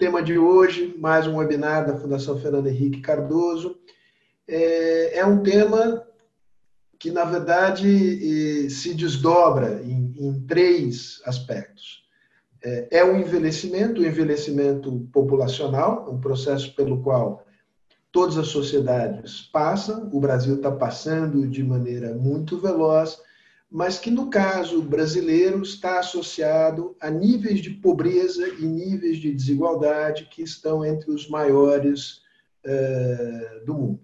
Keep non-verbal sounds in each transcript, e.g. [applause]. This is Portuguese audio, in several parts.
tema de hoje, mais um webinar da Fundação Fernando Henrique Cardoso. É, é um tema que, na verdade, se desdobra em, em três aspectos. É, é o envelhecimento, o envelhecimento populacional, um processo pelo qual todas as sociedades passam, o Brasil está passando de maneira muito veloz, mas que no caso brasileiro está associado a níveis de pobreza e níveis de desigualdade que estão entre os maiores uh, do mundo.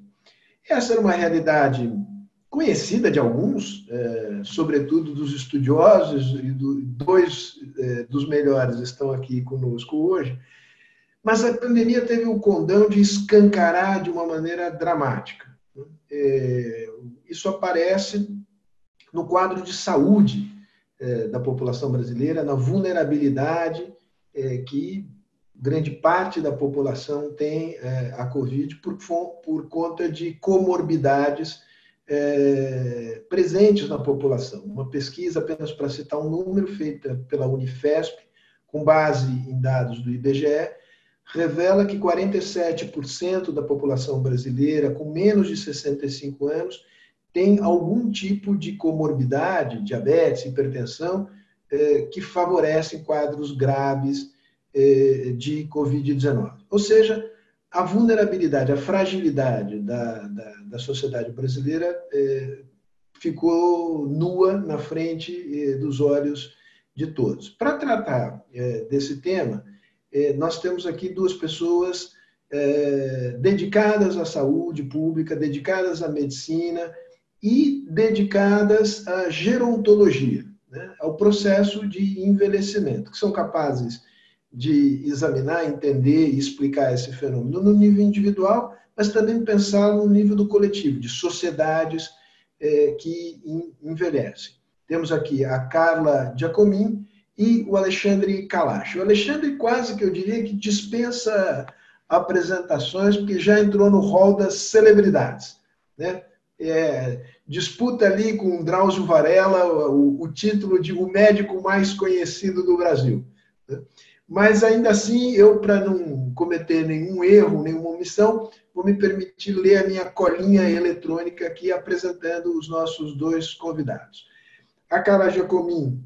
Essa era uma realidade conhecida de alguns, uh, sobretudo dos estudiosos, e do, dois uh, dos melhores estão aqui conosco hoje, mas a pandemia teve o condão de escancarar de uma maneira dramática. Isso aparece no quadro de saúde é, da população brasileira, na vulnerabilidade é, que grande parte da população tem é, a Covid por, conta de comorbidades presentes na população. Uma pesquisa, apenas para citar um número, feita pela Unifesp, com base em dados do IBGE, revela que 47% da população brasileira com menos de 65 anos tem algum tipo de comorbidade, diabetes, hipertensão, eh, que favorecem quadros graves eh, de Covid-19. Ou seja, a vulnerabilidade, a fragilidade da, da, da sociedade brasileira eh, ficou nua na frente dos olhos de todos. Para tratar desse tema, nós temos aqui duas pessoas dedicadas à saúde pública, dedicadas à medicina, e dedicadas à gerontologia, né, ao processo de envelhecimento, que são capazes de examinar, entender e explicar esse fenômeno no nível individual, mas também pensar no nível do coletivo, de sociedades é, que envelhecem. Temos aqui a Carla Giacomin e o Alexandre Kalash. O Alexandre quase que eu diria que dispensa apresentações, porque já entrou no rol das celebridades. Né? É, disputa ali com Drauzio Varela o, o, título de o médico mais conhecido do Brasil. Né? Mas ainda assim, eu, para não cometer nenhum erro, nenhuma omissão, vou me permitir ler a minha colinha eletrônica aqui apresentando os nossos dois convidados. A Carla Giacomin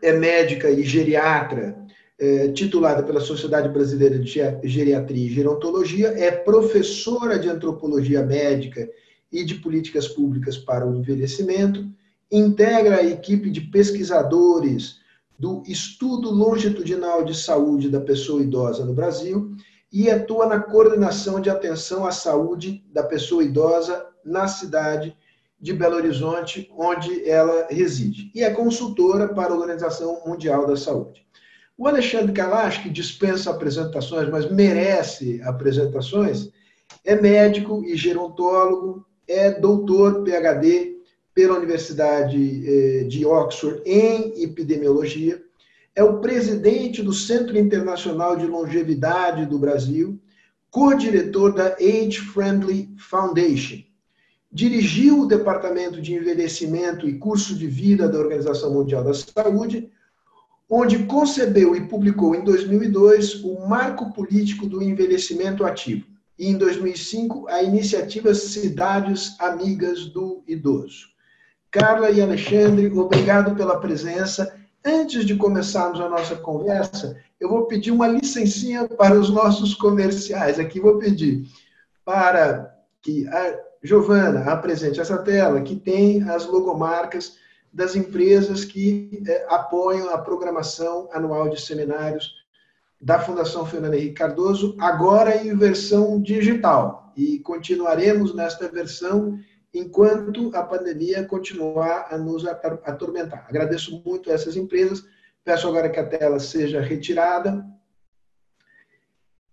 é médica e geriatra, é, titulada pela Sociedade Brasileira de Geriatria e Gerontologia, é professora de antropologia médica e de Políticas Públicas para o Envelhecimento, integra a equipe de pesquisadores do Estudo Longitudinal de Saúde da Pessoa Idosa no Brasil e atua na coordenação de atenção à saúde da pessoa idosa na cidade de Belo Horizonte, onde ela reside. E é consultora para a Organização Mundial da Saúde. O Alexandre Kalash, que dispensa apresentações, mas merece apresentações, é médico e gerontólogo, é doutor PhD pela Universidade eh, de Oxford em epidemiologia, é o presidente do Centro Internacional de Longevidade do Brasil, co-diretor da Age Friendly Foundation. Dirigiu o Departamento de Envelhecimento e Curso de Vida da Organização Mundial da Saúde, onde concebeu e publicou em 2002 o Marco Político do Envelhecimento Ativo e, em 2005, a iniciativa Cidades Amigas do Idoso. Carla e Alexandre, obrigado pela presença. Antes de começarmos a nossa conversa, eu vou pedir uma licencinha para os nossos comerciais. Aqui vou pedir para que a Giovana apresente essa tela, que tem as logomarcas das empresas que eh, apoiam a programação anual de seminários da Fundação Fernando Henrique Cardoso, agora em versão digital. E continuaremos nesta versão enquanto a pandemia continuar a nos atormentar. Agradeço muito a essas empresas. Peço agora que a tela seja retirada.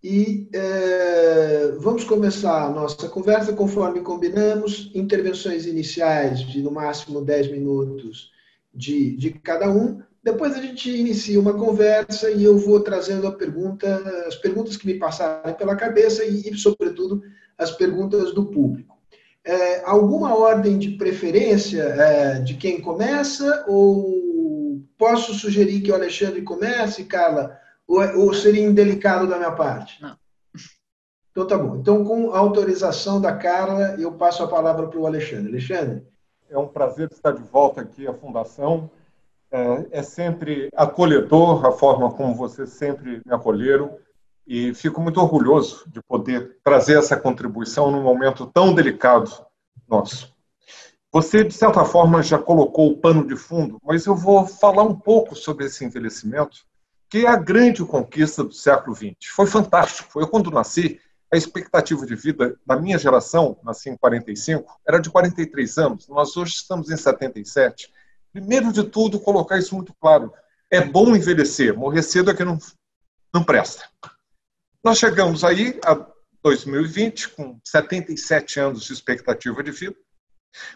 E é, vamos começar a nossa conversa conforme combinamos. Intervenções iniciais de no máximo 10 minutos de, de cada um. Depois a gente inicia uma conversa e eu vou trazendo a pergunta, as perguntas que me passarem pela cabeça e, e sobretudo, as perguntas do público. É, alguma ordem de preferência é, de quem começa ou posso sugerir que o Alexandre comece, Carla, Ou, é, ou seria indelicado da minha parte? Não. Então tá bom. Então, com a autorização da Carla, eu passo a palavra para o Alexandre. Alexandre. É um prazer estar de volta aqui à Fundação. É, é sempre acolhedor a forma como vocês sempre me acolheram e fico muito orgulhoso de poder trazer essa contribuição num momento tão delicado nosso. Você, de certa forma, já colocou o pano de fundo, mas eu vou falar um pouco sobre esse envelhecimento, que é a grande conquista do século XX. Foi fantástico. Foi quando nasci, a expectativa de vida da minha geração, nasci em 45, era de 43 anos. Nós hoje estamos em 77. Primeiro de tudo, colocar isso muito claro. É bom envelhecer, morrer cedo é que não, não presta. Nós chegamos aí a 2020 com 77 anos de expectativa de vida.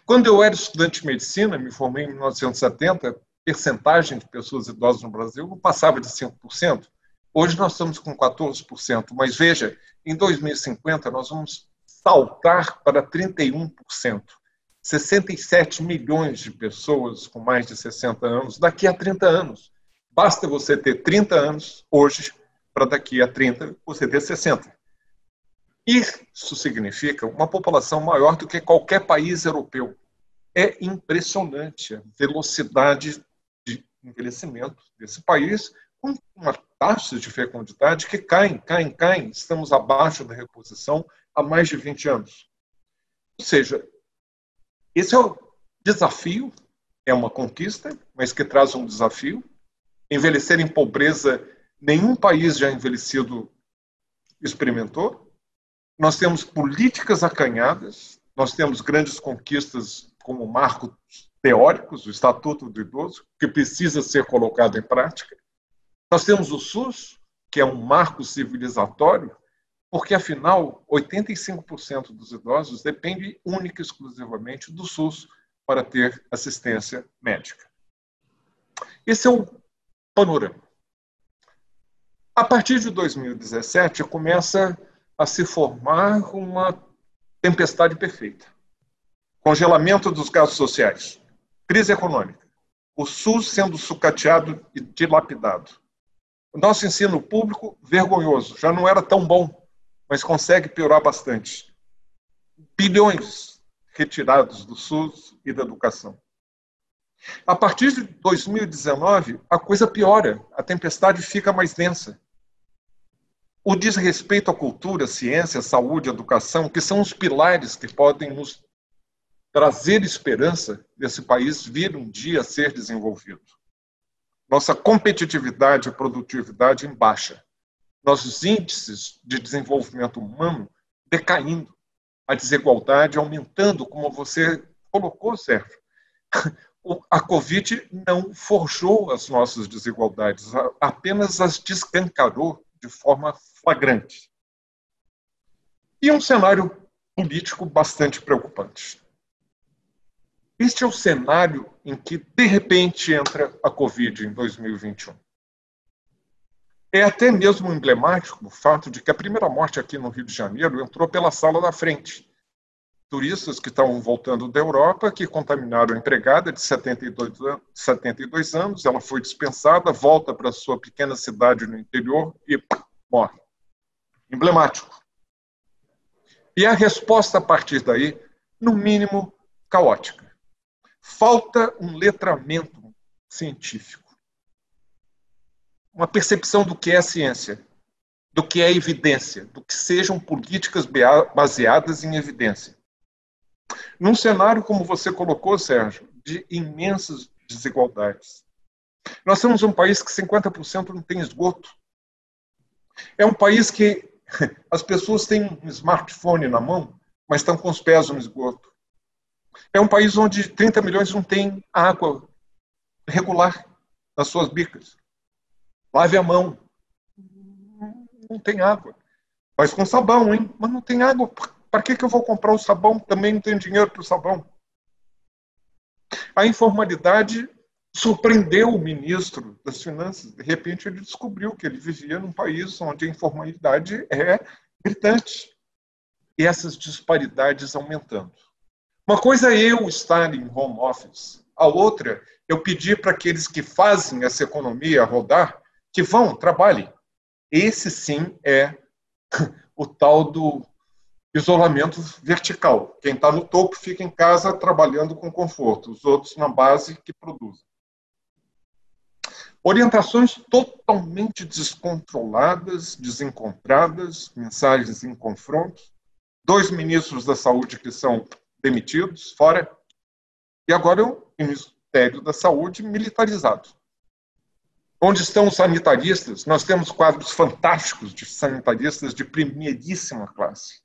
Quando eu era estudante de medicina, me formei em 1970, a percentagem de pessoas idosas no Brasil não passava de 5%. Hoje nós estamos com 14%, mas veja, em 2050 nós vamos saltar para 31%. 67 milhões de pessoas com mais de 60 anos daqui a 30 anos. Basta você ter 30 anos hoje para daqui a 30 você ter 60. Isso significa uma população maior do que qualquer país europeu. É impressionante a velocidade de envelhecimento desse país, com uma taxa de fecundidade que caem, caem, caem. Estamos abaixo da reposição há mais de 20 anos. Ou seja, esse é o desafio, é uma conquista, mas que traz um desafio. Envelhecer em pobreza, nenhum país já envelhecido experimentou. Nós temos políticas acanhadas, nós temos grandes conquistas como marcos teóricos, o Estatuto do Idoso, que precisa ser colocado em prática. Nós temos o SUS, que é um marco civilizatório, porque, afinal, 85% dos idosos dependem única e exclusivamente do SUS para ter assistência médica. Esse é o panorama. A partir de 2017, começa a se formar uma tempestade perfeita. Congelamento dos gastos sociais, crise econômica, o SUS sendo sucateado e dilapidado, o nosso ensino público, vergonhoso, já não era tão bom, mas consegue piorar bastante. Bilhões retirados do SUS e da educação. A partir de 2019, a coisa piora, a tempestade fica mais densa. O desrespeito à cultura, ciência, saúde, educação, que são os pilares que podem nos trazer esperança desse país vir um dia a ser desenvolvido nossa competitividade e produtividade em baixa, nossos índices de desenvolvimento humano decaindo, a desigualdade aumentando, como você colocou, Sérgio. [laughs] A Covid não forjou as nossas desigualdades, apenas as descancarou de forma flagrante. E um cenário político bastante preocupante. Este é o cenário em que, de repente, entra a Covid em 2021. É até mesmo emblemático o fato de que a primeira morte aqui no Rio de Janeiro entrou pela sala da frente. Turistas que estavam voltando da Europa, que contaminaram a empregada de 72 anos, 72 anos ela foi dispensada, volta para sua pequena cidade no interior e morre. Emblemático. E a resposta a partir daí, no mínimo, caótica. Falta um letramento científico, uma percepção do que é a ciência, do que é evidência, do que sejam políticas baseadas em evidência. Num cenário, como você colocou, Sérgio, de imensas desigualdades. Nós somos um país que 50% não tem esgoto. É um país que [laughs] as pessoas têm um smartphone na mão, mas estão com os pés no esgoto. É um país onde 30 milhões não tem água regular nas suas bicas. Lave a mão. Não tem água. Mas com sabão, hein? Mas não tem água. Para que, que eu vou comprar o sabão? Também não tenho dinheiro para o sabão. A informalidade surpreendeu o ministro das Finanças. De repente, ele descobriu que ele vivia num país onde a informalidade é gritante. E essas disparidades aumentando. Uma coisa é eu estar em home office, a outra, eu pedir para aqueles que fazem essa economia rodar que vão, trabalhem, Esse sim é [laughs] o tal do isolamento vertical. Quem está no topo fica em casa trabalhando com conforto, os outros na base que produzem. Orientações totalmente descontroladas, desencontradas, mensagens em confronto. Dois ministros da saúde que são demitidos, fora. E agora o Ministério da Saúde militarizado. Onde estão os sanitaristas? Nós temos quadros fantásticos de sanitaristas de primeiríssima classe.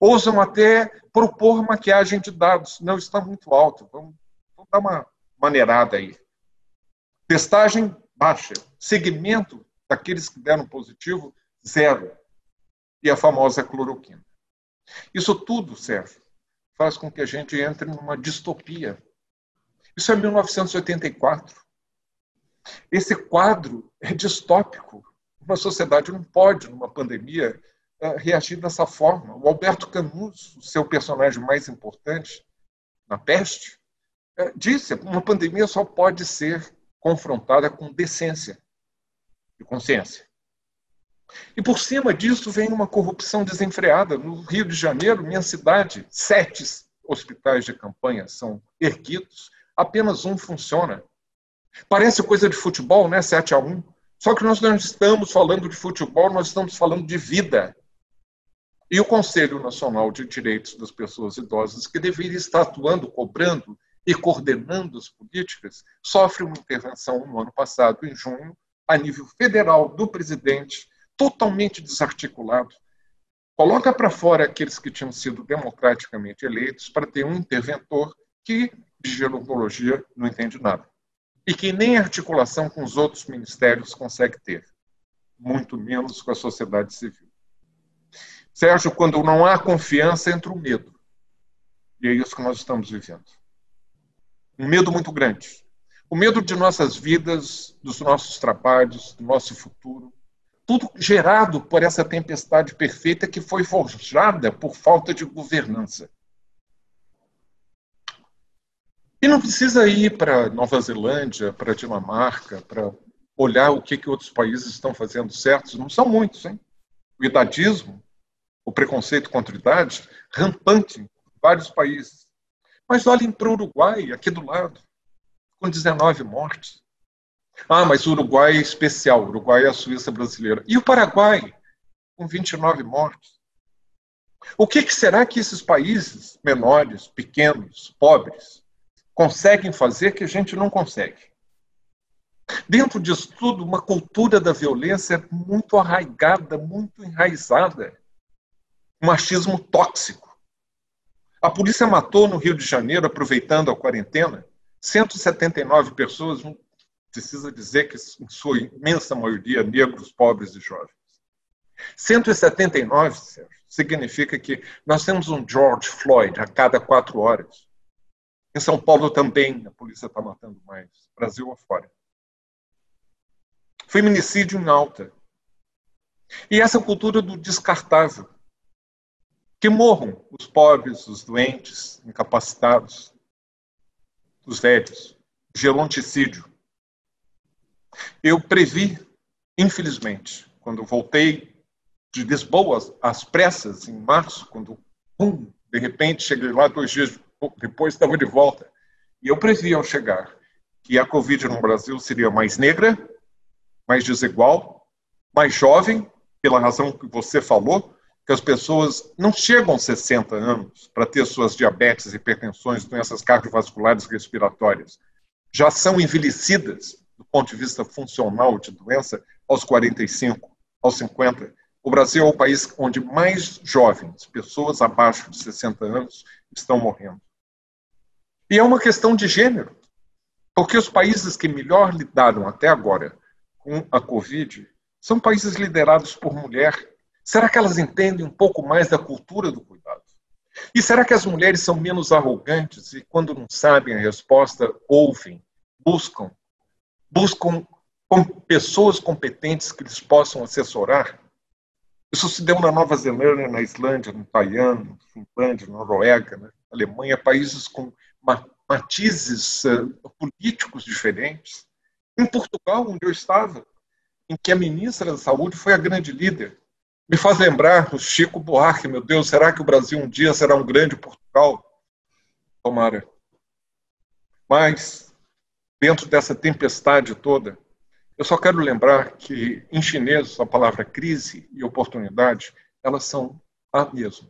Ousam até propor maquiagem de dados. Não está muito alto. Vamos, vamos dar uma maneirada aí. Testagem baixa. Segmento daqueles que deram positivo, zero. E a famosa cloroquina. Isso tudo, Sérgio, faz com que a gente entre numa distopia. Isso é 1984. Esse quadro é distópico. Uma sociedade não pode, numa pandemia, eh, reagir dessa forma. O Alberto Camus, o seu personagem mais importante na peste, eh, disse: uma pandemia só pode ser confrontada com decência e consciência. E por cima disso vem uma corrupção desenfreada. No Rio de Janeiro, minha cidade, sete hospitais de campanha são erguidos, apenas um funciona. Parece coisa de futebol, né? 7 a 1. Só que nós não estamos falando de futebol, nós estamos falando de vida. E o Conselho Nacional de Direitos das Pessoas Idosas, que deveria estar atuando, cobrando e coordenando as políticas, sofre uma intervenção no ano passado, em junho, a nível federal, do presidente, totalmente desarticulado. Coloca para fora aqueles que tinham sido democraticamente eleitos para ter um interventor que de gerontologia não entende nada e que nem articulação com os outros ministérios consegue ter, muito menos com a sociedade civil. Sérgio, quando não há confiança, entra o medo. E é isso que nós estamos vivendo. Um medo muito grande. O medo de nossas vidas, dos nossos trabalhos, do nosso futuro. Tudo gerado por essa tempestade perfeita que foi forjada por falta de governança. E não precisa ir para Nova Zelândia, para Dinamarca, para olhar o que, que outros países estão fazendo certos. Não são muitos, hein? O idadismo, o preconceito contra a idade, rampante em vários países. Mas olhem para o Uruguai, aqui do lado, com 19 mortes. Ah, mas o Uruguai é especial, o Uruguai é a Suíça brasileira. E o Paraguai, com 29 mortes. O que, que será que esses países menores, pequenos, pobres, conseguem fazer que a gente não consegue. Dentro disso tudo, uma cultura da violência muito arraigada, muito enraizada. Um machismo tóxico. A polícia matou no Rio de Janeiro, aproveitando a quarentena, 179 pessoas, precisa dizer que, em sua imensa maioria, negros, pobres e jovens. 179, Sérgio, significa que nós temos um George Floyd a cada quatro horas. Em São Paulo também a polícia está matando mais, Brasil afora. Feminicídio em alta. E essa cultura do descartável. Que morram os pobres, os doentes, incapacitados, os velhos. Geronticídio. Eu previ, infelizmente, quando voltei de Lisboa às pressas, em março, quando, pum, de repente, cheguei lá dois dias depois estava de volta. E eu previa ao chegar que a Covid no Brasil seria mais negra, mais desigual, mais jovem, pela razão que você falou, que as pessoas não chegam aos 60 anos para ter suas diabetes, hipertensões, doenças cardiovasculares respiratórias. Já são envelhecidas, do ponto de vista funcional de doença, aos 45, aos 50. O Brasil é o país onde mais jovens, pessoas abaixo de 60 anos, estão morrendo. E é uma questão de gênero, porque os países que melhor lidaram até agora com a Covid são países liderados por mulher. Será que elas entendem um pouco mais da cultura do cuidado? E será que as mulheres são menos arrogantes e, quando não sabem a resposta, ouvem, buscam, buscam pessoas competentes que lhes possam assessorar? Isso se deu na Nova Zelândia, na Islândia, no Taiwan, na Finlândia, na Noruega, na Alemanha, países com matizes uh, políticos diferentes. Em Portugal, onde eu estava, em que a ministra da Saúde foi a grande líder. Me faz lembrar o Chico Buarque, meu Deus, será que o Brasil um dia será um grande Portugal? Tomara. Mas, dentro dessa tempestade toda, eu só quero lembrar que, em chinês, a palavra crise e oportunidade, elas são a mesma.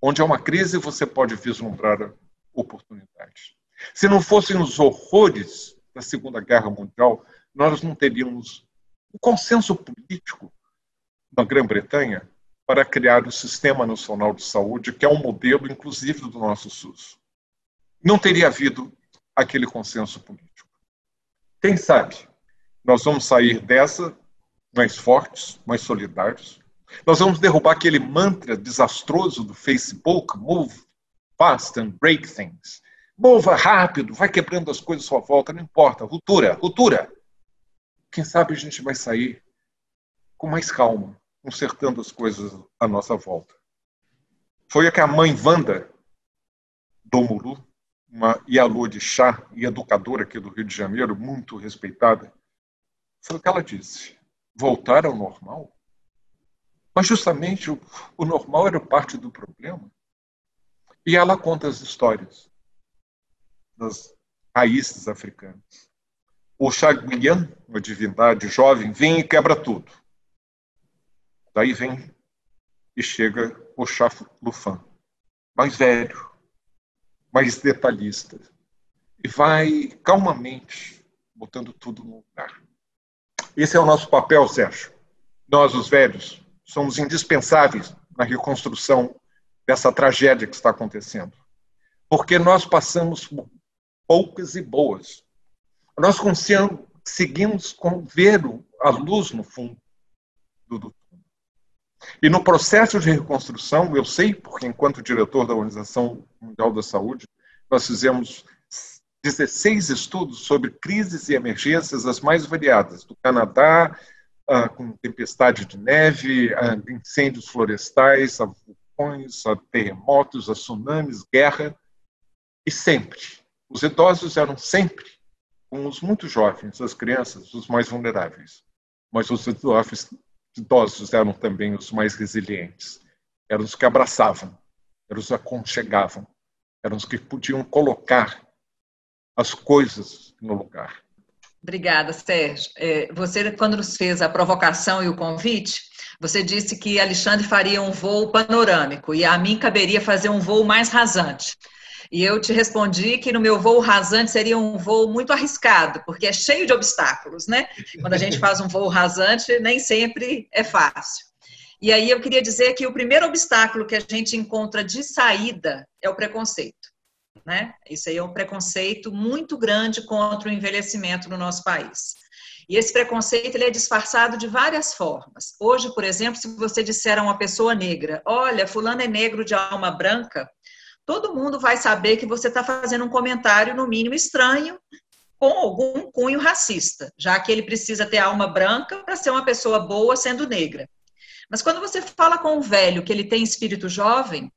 Onde há uma crise, você pode vislumbrar oportunidade. Se não fossem os horrores da Segunda Guerra Mundial, nós não teríamos o consenso político na Grã-Bretanha para criar o Sistema Nacional de Saúde, que é um modelo, inclusive, do nosso SUS. Não teria havido aquele consenso político. Quem sabe nós vamos sair dessa mais fortes, mais solidários. Nós vamos derrubar aquele mantra desastroso do Facebook, move fast and break things. Mova rápido, vai quebrando as coisas à sua volta, não importa. Ruptura, ruptura. Quem sabe a gente vai sair com mais calma, consertando as coisas à nossa volta. Foi a que a mãe Wanda do Muru, uma Ialô de chá e educadora aqui do Rio de Janeiro, muito respeitada, foi o que ela disse. Voltar ao normal? Mas justamente o, o normal era parte do problema. E ela conta as histórias das raízes africanas. O Chaguian, uma divindade jovem, vem e quebra tudo. Daí vem e chega o Lufan, mais velho, mais detalhista, e vai calmamente botando tudo no lugar. Esse é o nosso papel, Sérgio. Nós, os velhos, somos indispensáveis na reconstrução dessa tragédia que está acontecendo. Porque nós passamos poucas e boas. Nós conseguimos ver a luz no fundo do túnel. E no processo de reconstrução, eu sei, porque enquanto diretor da Organização Mundial da Saúde, nós fizemos 16 estudos sobre crises e emergências as mais variadas, do Canadá, ah, com tempestade de neve, a incêndios florestais, a terremotos, a tsunamis, guerra, e sempre os idosos eram sempre, como os muito jovens, as crianças, os mais vulneráveis. Mas os idosos eram também os mais resilientes. Eram os que abraçavam, eram os que aconchegavam, eram os que podiam colocar as coisas no lugar. Obrigada, Sérgio. É, você, quando nos fez a provocação e o convite, você disse que Alexandre faria um voo panorâmico e a mim caberia fazer um voo mais rasante. E eu te respondi que no meu voo rasante seria um voo muito arriscado, porque é cheio de obstáculos, né? Quando a gente faz um voo rasante, nem sempre é fácil. E aí eu queria dizer que o primeiro obstáculo que a gente encontra de saída é o preconceito. Né? Isso aí é um preconceito muito grande contra o envelhecimento no nosso país. E esse preconceito ele é disfarçado de várias formas. Hoje, por exemplo, se você disser a uma pessoa negra, olha, fulano é negro de alma branca, todo mundo vai saber que você está fazendo um comentário, no mínimo, estranho, com algum cunho racista, já que ele precisa ter alma branca para ser uma pessoa boa sendo negra. Mas quando você fala com um velho que ele tem espírito jovem,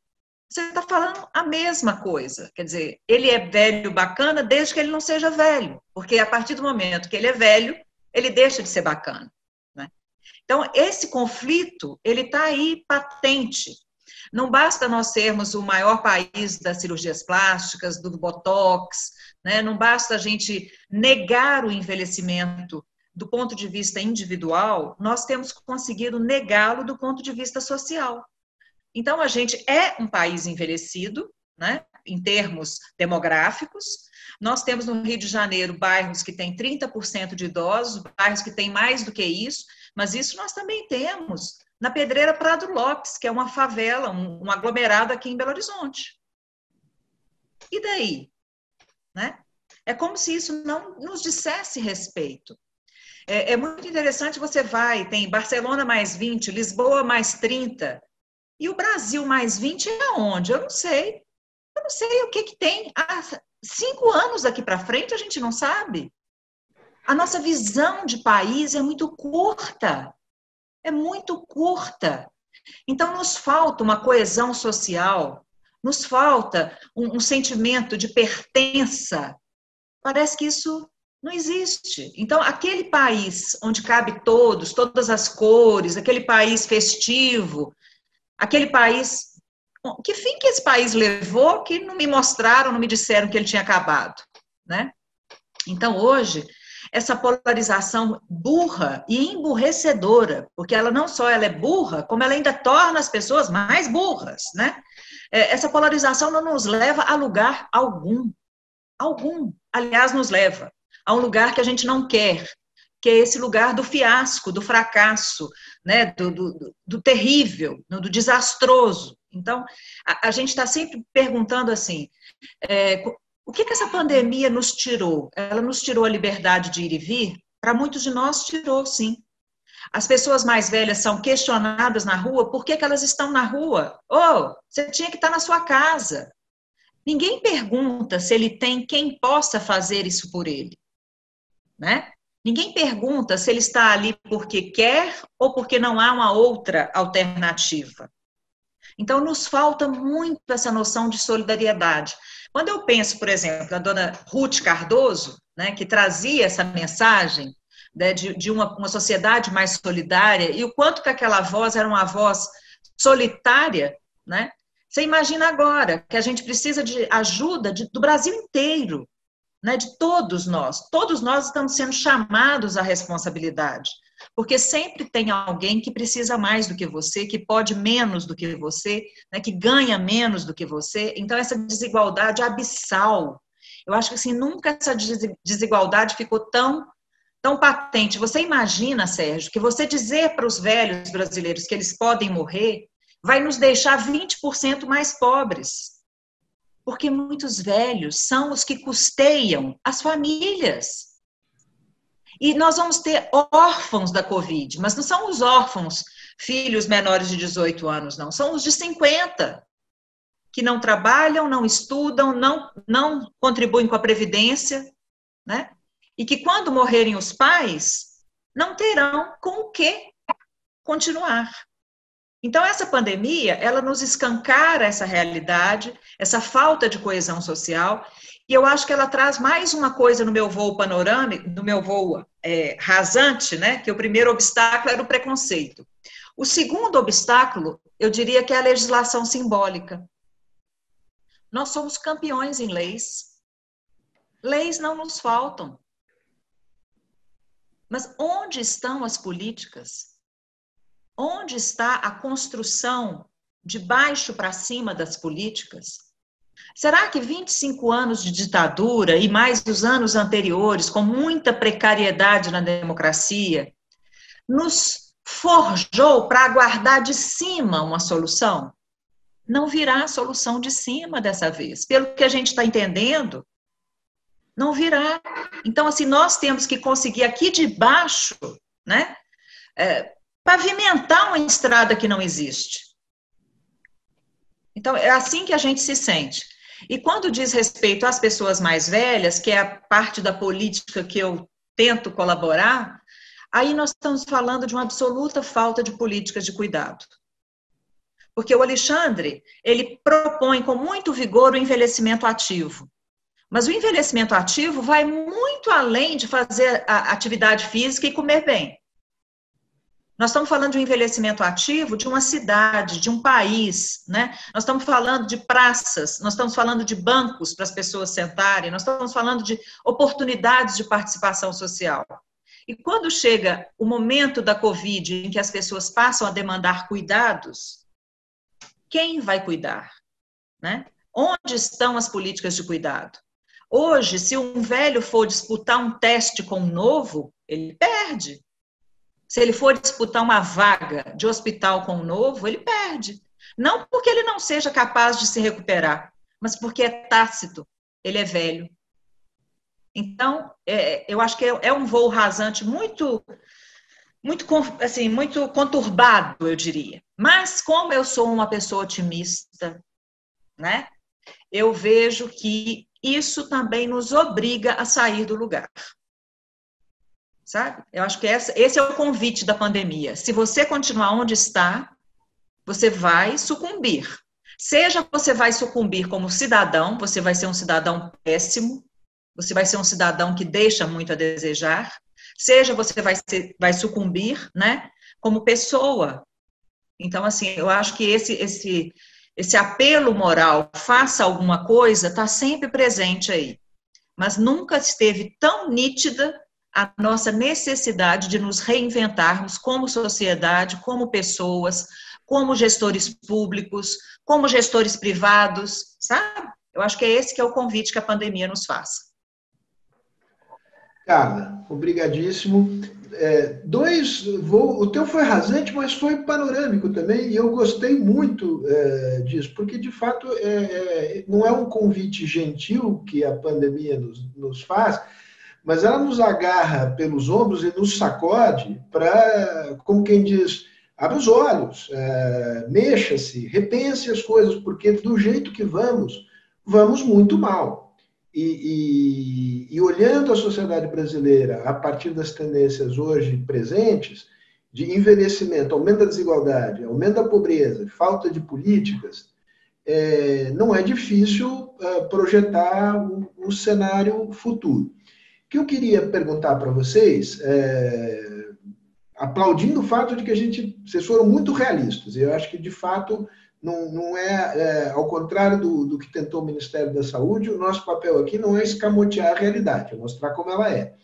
você está falando a mesma coisa. Quer dizer, ele é velho bacana desde que ele não seja velho, porque a partir do momento que ele é velho, ele deixa de ser bacana. Né? Então, esse conflito, ele está aí patente. Não basta nós sermos o maior país das cirurgias plásticas, do botox, né? não basta a gente negar o envelhecimento do ponto de vista individual, nós temos conseguido negá-lo do ponto de vista social. Então, a gente é um país envelhecido, né, em termos demográficos. Nós temos no Rio de Janeiro bairros que têm 30% de idosos, bairros que têm mais do que isso, mas isso nós também temos na Pedreira Prado Lopes, que é uma favela, um, um aglomerado aqui em Belo Horizonte. E daí? Né? É como se isso não nos dissesse respeito. É, é, muito interessante, você vai, tem Barcelona mais 20, Lisboa mais 30, e o Brasil mais 20 é onde? Eu não sei. Eu não sei o que, que tem. Há cinco anos daqui para frente a gente não sabe. A nossa visão de país é muito curta é muito curta. Então, nos falta uma coesão social, nos falta um, um sentimento de pertença. Parece que isso Não existe. Então, aquele país onde cabe todos, todas as cores, aquele país festivo, aquele país. Que fim que esse país levou que não me mostraram, não me disseram que ele tinha acabado, né? Então, hoje, essa polarização burra e emburrecedora, porque ela não só ela é burra, como ela ainda torna as pessoas mais burras, né? É, essa polarização não nos leva a lugar algum, algum. Aliás, nos leva a um lugar que a gente não quer, que é esse lugar do fiasco, do fracasso, né, do, do, do terrível, do desastroso. Então, a, a gente está sempre perguntando assim: é, o que, que essa pandemia nos tirou? Ela nos tirou a liberdade de ir e vir? Para muitos de nós, tirou, sim. As pessoas mais velhas são questionadas na rua por que, que elas estão na rua. Oh, você tinha que estar na sua casa. Ninguém pergunta se ele tem quem possa fazer isso por ele né? Ninguém pergunta se ele está ali porque quer ou porque não há uma outra alternativa. Então, nos falta muito essa noção de solidariedade. Quando eu penso, por exemplo, na dona Ruth Cardoso, né, que trazia essa mensagem né, de, de uma, uma sociedade mais solidária, e o quanto que aquela voz era uma voz solitária, né? Você imagina agora que a gente precisa de ajuda de, do Brasil inteiro né, de todos nós. Todos nós estamos sendo chamados à responsabilidade, porque sempre tem alguém que precisa mais do que você, que pode menos do que você, né, que ganha menos do que você. Então, essa desigualdade abissal. Eu acho que assim, nunca essa desigualdade ficou tão tão patente. Você imagina, Sérgio, que você dizer para os velhos brasileiros que eles podem morrer vai nos deixar 20% mais pobres porque muitos velhos são os que custeiam as famílias. E nós vamos ter órfãos da Covid, mas não são os órfãos filhos menores de 18 anos, não, são os de 50, que não trabalham, não estudam, não, não contribuem com a Previdência, né? E que quando morrerem os pais, não terão com o que continuar. Então, essa pandemia, ela nos escancara essa realidade, essa falta de coesão social, e eu acho que ela traz mais uma coisa no meu voo panorâmico, no meu voo é, rasante, né? Que o primeiro obstáculo era o preconceito. O segundo obstáculo, eu diria que é a legislação simbólica. Nós somos campeões em leis. Leis não nos faltam. Mas onde estão as políticas? Onde está a construção de baixo para cima das políticas? Será que 25 anos de ditadura e mais os anos anteriores, com muita precariedade na democracia, nos forjou para aguardar de cima uma solução? Não virá a solução de cima dessa vez. Pelo que a gente está entendendo, não virá. Então, assim, nós temos que conseguir aqui de baixo, né? É, pavimentar uma estrada que não existe. Então, é assim que a gente se sente. E quando diz respeito às pessoas mais velhas, que é a parte da política que eu tento colaborar, aí nós estamos falando de uma absoluta falta de políticas de cuidado. Porque o Alexandre, ele propõe com muito vigor o envelhecimento ativo. Mas o envelhecimento ativo vai muito além de fazer a atividade física e comer bem. Nós estamos falando de um envelhecimento ativo de uma cidade, de um país, né? Nós estamos falando de praças, nós estamos falando de bancos para as pessoas sentarem, nós estamos falando de oportunidades de participação social. E quando chega o momento da Covid, em que as pessoas passam a demandar cuidados, quem vai cuidar? Né? Onde estão as políticas de cuidado? Hoje, se um velho for disputar um teste com um novo, ele perde. Se ele for disputar uma vaga de hospital com o novo, ele perde. Não porque ele não seja capaz de se recuperar, mas porque é tácito, ele é velho. Então, é, eu acho que é, é, um voo rasante muito, muito, assim, muito conturbado, eu diria. Mas como eu sou uma pessoa otimista, né? Eu vejo que isso também nos obriga a sair do lugar sabe? Eu acho que essa, esse é o convite da pandemia. Se você continuar onde está, você vai sucumbir. Seja você vai sucumbir como cidadão, você vai ser um cidadão péssimo, você vai ser um cidadão que deixa muito a desejar, seja você vai, ser, vai sucumbir, né, como pessoa. Então, assim, eu acho que esse, esse, esse apelo moral, faça alguma coisa, está sempre presente aí. Mas nunca esteve tão nítida a nossa necessidade de nos reinventarmos como sociedade, como pessoas, como gestores públicos, como gestores privados, sabe? Eu acho que é esse que é o convite que a pandemia nos faz. Carla, obrigadíssimo. É, dois, vou, o teu foi rasante, mas foi panorâmico também, e eu gostei muito é, disso, porque de fato é, é não é um convite gentil que a pandemia nos, nos faz, mas ela nos agarra pelos ombros e nos sacode para, como quem diz, abre os olhos, é, mexa-se, repense as coisas, porque do jeito que vamos, vamos muito mal. E, e, e, olhando a sociedade brasileira a partir das tendências hoje presentes, de envelhecimento, aumento da desigualdade, aumento da pobreza, falta de políticas, é, não é difícil é, projetar um, um, cenário futuro. Que eu queria perguntar para vocês, é, aplaudindo o fato de que a gente, vocês foram muito realistas, eu acho que de fato não, não é, é, ao contrário do, do que tentou o Ministério da Saúde, o nosso papel aqui não é escamotear a realidade, é mostrar como ela é.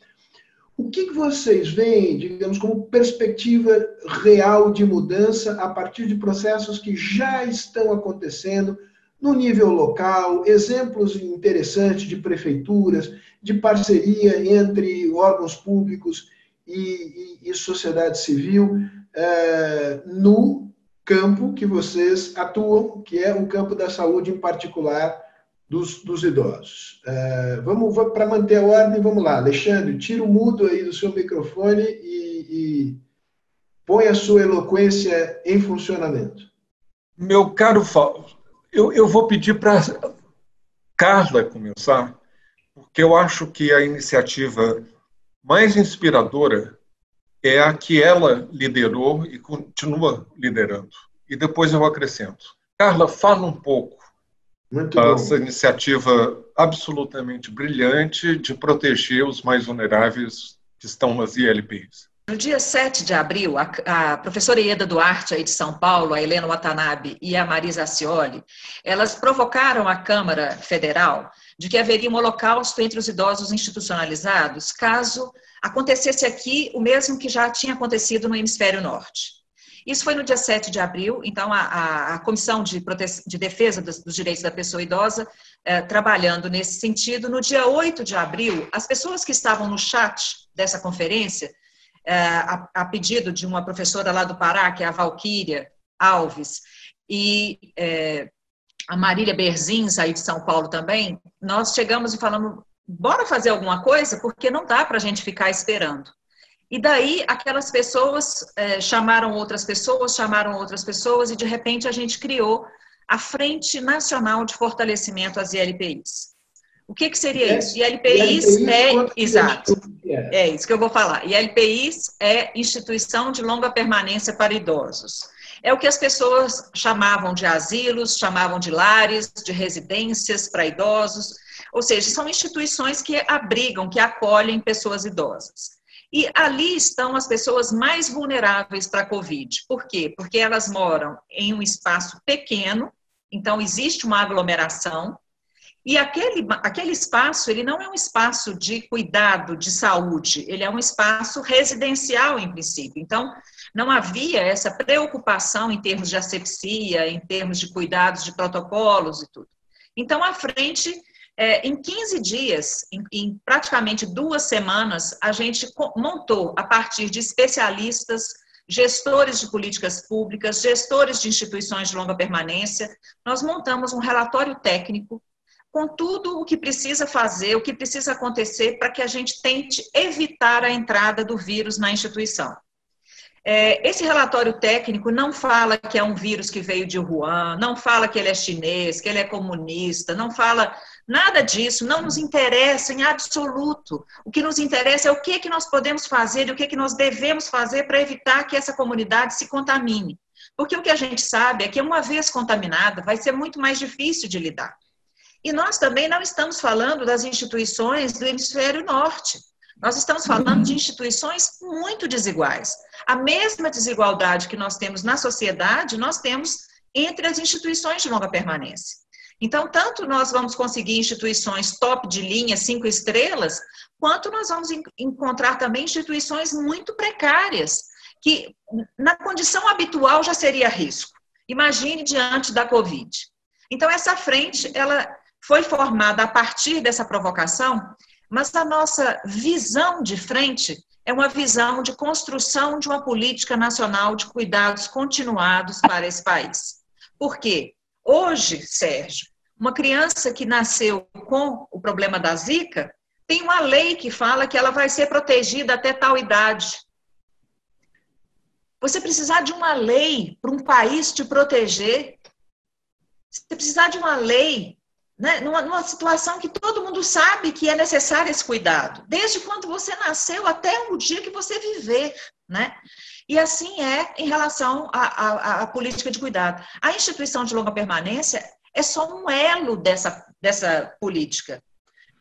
O que, que vocês veem, digamos, como perspectiva real de mudança a partir de processos que já estão acontecendo no nível local, exemplos interessantes de prefeituras, de parceria entre órgãos públicos e, e, e sociedade civil é, no campo que vocês atuam, que é o campo da saúde, em particular dos, dos idosos. É, vamos para manter a ordem, vamos lá. Alexandre, tira o mudo aí do seu microfone e, e põe a sua eloquência em funcionamento. Meu caro Fausto, eu, eu vou pedir para Carla começar, porque eu acho que a iniciativa mais inspiradora é a que ela liderou e continua liderando. E depois eu acrescento. Carla, fala um pouco dessa iniciativa absolutamente brilhante de proteger os mais vulneráveis que estão nas ILPs. No dia 7 de abril, a, a, professora Ieda Duarte, aí de São Paulo, a Helena Watanabe e a Marisa Acioli, elas provocaram a Câmara Federal de que haveria um holocausto entre os idosos institucionalizados caso acontecesse aqui o mesmo que já tinha acontecido no Hemisfério Norte. Isso foi no dia 7 de abril, então a, a, a Comissão de, de, Defesa dos, dos, Direitos da Pessoa Idosa, eh, trabalhando nesse sentido. No dia 8 de abril, as pessoas que estavam no chat dessa conferência, eh, a, a, pedido de uma professora lá do Pará, que é a Valquíria Alves, e eh, a Marília Berzins, aí de São Paulo também, nós chegamos e falamos, bora fazer alguma coisa, porque não dá para a gente ficar esperando. E daí aquelas pessoas é, chamaram outras pessoas, chamaram outras pessoas, e de repente a gente criou a Frente Nacional de Fortalecimento às ILPIs. O que, que seria é, isso? ILPIs, ILPIs é, exato, é isso que eu vou falar. ILPIs é Instituição de Longa Permanência para Idosos. É o que as pessoas chamavam de asilos, chamavam de lares, de residências para idosos, ou seja, são instituições que abrigam, que acolhem pessoas idosas. E ali estão as pessoas mais vulneráveis para a Covid. Por quê? Porque elas moram em um espaço pequeno, então existe uma aglomeração, e aquele, aquele espaço, ele não é um espaço de cuidado, de saúde, ele é um espaço residencial, em princípio. Então, não havia essa preocupação em termos de asepsia, em termos de cuidados de protocolos e tudo. Então, à frente é, em 15 dias, em, em, praticamente duas semanas, a gente montou, a partir de especialistas, gestores de políticas públicas, gestores de instituições de longa permanência, nós montamos um relatório técnico com tudo o que precisa fazer, o que precisa acontecer para que a gente tente evitar a entrada do vírus na instituição. É, esse relatório técnico não fala que é um vírus que veio de Wuhan, não fala que ele é chinês, que ele é comunista, não fala nada disso, não nos interessa em absoluto. O que nos interessa é o que, que nós podemos fazer e o que, que nós devemos fazer para evitar que essa comunidade se contamine. Porque o que a gente sabe é que, uma vez contaminada, vai ser muito mais difícil de lidar. E nós também não estamos falando das instituições do hemisfério norte. Nós estamos falando de instituições muito desiguais. A mesma desigualdade que nós temos na sociedade, nós temos entre as instituições de longa permanência. Então, tanto nós vamos conseguir instituições top de linha, cinco estrelas, quanto nós vamos encontrar também instituições muito precárias, que na condição habitual já seria risco. Imagine diante da Covid. Então, essa frente, ela foi formada a partir dessa provocação, mas a nossa visão de frente é uma visão de construção de uma política nacional de cuidados continuados para esse país. Por quê? Hoje, Sérgio, uma criança que nasceu com o problema da Zika, tem uma lei que fala que ela vai ser protegida até tal idade. Você precisar de uma lei para um país te proteger, você precisar de uma lei né, numa, numa, situação que todo mundo sabe que é necessário esse cuidado, desde quando você nasceu até o dia que você viver, né? E assim é em relação à, à, à política de cuidado. A instituição de longa permanência é só um elo dessa, dessa política.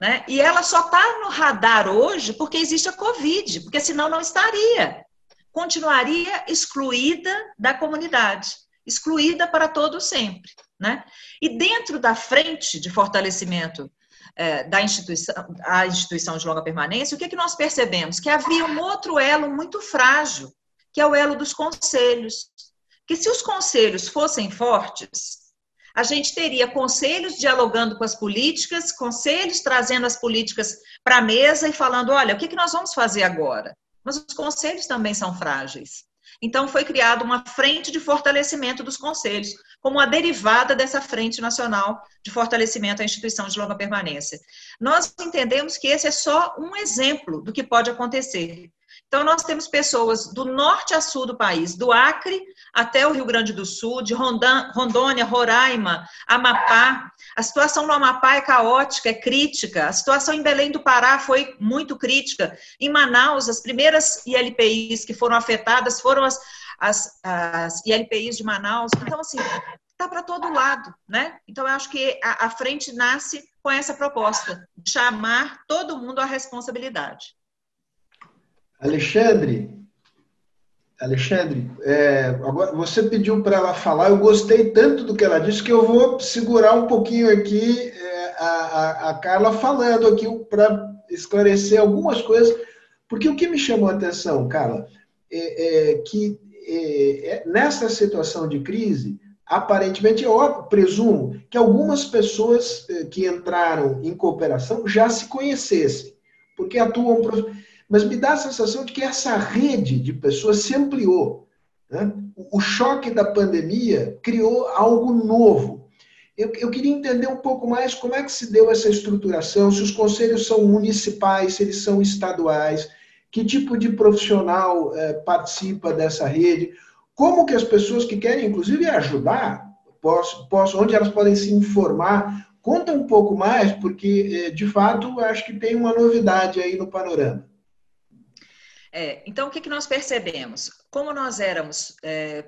Né? E ela só está no radar hoje porque existe a Covid, porque senão não estaria. Continuaria excluída da comunidade, excluída para todo sempre. Né? E dentro da frente de fortalecimento é, da instituição, a instituição de longa permanência, o que, é que nós percebemos? Que havia um outro elo muito frágil, que é o elo dos conselhos. Que se os conselhos fossem fortes, a gente teria conselhos dialogando com as políticas, conselhos trazendo as políticas para a mesa e falando: olha, o que, que nós vamos fazer agora? Mas os conselhos também são frágeis. Então, foi criada uma frente de fortalecimento dos conselhos, como uma derivada dessa Frente Nacional de Fortalecimento à Instituição de Longa Permanência. Nós entendemos que esse é só um exemplo do que pode acontecer. Então, nós temos pessoas do norte a sul do país, do Acre até o Rio Grande do Sul, de Rondônia, Roraima, Amapá. A situação no Amapá é caótica, é crítica. A situação em Belém do Pará foi muito crítica. Em Manaus, as primeiras ILPIs que foram afetadas foram as, as, as ILPIs de Manaus. Então, assim, está para todo lado, né? Então, eu acho que a, a frente nasce com essa proposta, de chamar todo mundo à responsabilidade. Alexandre, Alexandre, é, agora você pediu para ela falar, eu gostei tanto do que ela disse que eu vou segurar um pouquinho aqui é, a, a, a, Carla falando aqui para esclarecer algumas coisas, porque o que me chamou a atenção, Carla, é, é que é, é nessa situação de crise, aparentemente, eu presumo que algumas pessoas é, que entraram em cooperação já se conhecessem, porque atuam mas me dá a sensação de que essa rede de pessoas se ampliou. Né? O choque da pandemia criou algo novo. Eu, eu, queria entender um pouco mais como é que se deu essa estruturação, se os conselhos são municipais, se eles são estaduais, que tipo de profissional é, participa dessa rede, como que as pessoas que querem, inclusive, ajudar, posso, posso, onde elas podem se informar. Conta um pouco mais, porque, é, de fato, acho que tem uma novidade aí no panorama. É, então, o que, que nós percebemos? Como nós éramos é,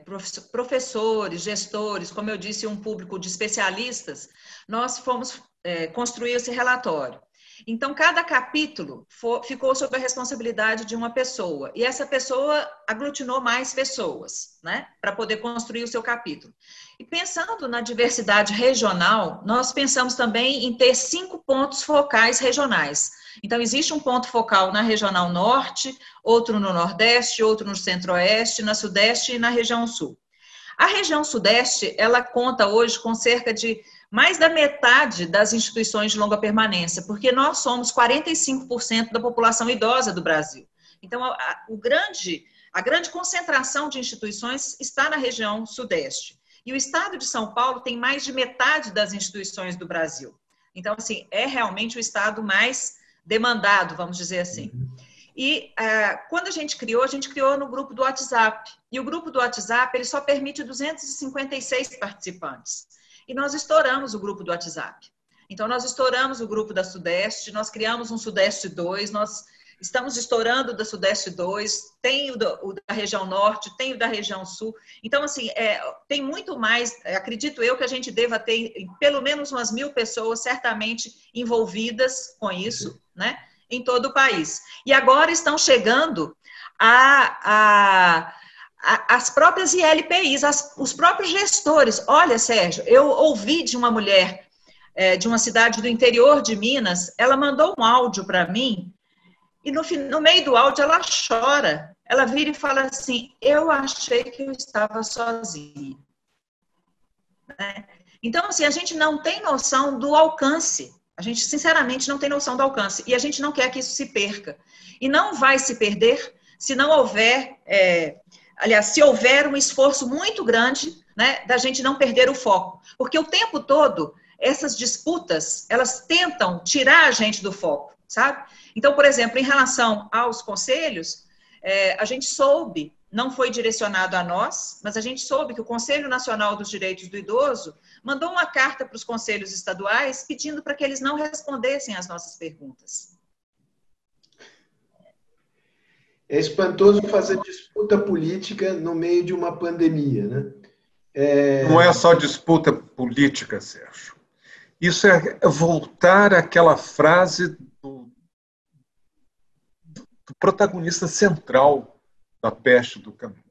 professores, gestores, como eu disse, um público de especialistas, nós fomos é, construir esse relatório. Então, cada capítulo for, ficou sob a responsabilidade de uma pessoa, e essa pessoa aglutinou mais pessoas, né, para poder construir o seu capítulo. E pensando na diversidade regional, nós pensamos também em ter cinco pontos focais regionais. Então, existe um ponto focal na regional norte, outro no nordeste, outro no centro-oeste, na sudeste e na região sul. A região sudeste, ela conta hoje com cerca de mais da metade das instituições de longa permanência, porque nós somos 45% da população idosa do Brasil. Então, a, o grande, a grande concentração de instituições está na região sudeste. E o estado de São Paulo tem mais de metade das instituições do Brasil. Então, assim, é realmente o estado mais demandado, vamos dizer assim. E uh, quando a gente criou, a gente criou no grupo do WhatsApp. E o grupo do WhatsApp ele só permite 256 participantes. E nós estouramos o grupo do WhatsApp. Então, nós estouramos o grupo da Sudeste, nós criamos um Sudeste 2, nós Estamos estourando da Sudeste 2, tem o, do, o, da região Norte, tem o da região Sul. Então, assim, é, tem muito mais, é, acredito eu, que a gente deva ter pelo menos umas mil pessoas certamente envolvidas com isso, né? Em todo o país. E agora estão chegando a, a, as próprias ILPIs, as, os próprios gestores. Olha, Sérgio, eu ouvi de uma mulher é, de uma cidade do interior de Minas, ela mandou um áudio para mim e no, no meio do áudio ela chora. Ela vira e fala assim: Eu achei que eu estava sozinha. Né? Então, assim, a gente não tem noção do alcance. A gente, sinceramente, não tem noção do alcance. E a gente não quer que isso se perca. E não vai se perder se não houver, é, aliás, se houver um esforço muito grande né, da gente não perder o foco. Porque o tempo todo, essas disputas, elas tentam tirar a gente do foco, sabe? Então, por exemplo, em relação aos conselhos, é, a gente soube, não foi direcionado a nós, mas a gente soube que o Conselho Nacional dos Direitos do Idoso mandou uma carta para os conselhos estaduais pedindo para que eles não respondessem às nossas perguntas. É espantoso fazer disputa política no meio de uma pandemia, né? É... Não é só disputa política, Sérgio. Isso é voltar àquela frase protagonista central da peste do caminho.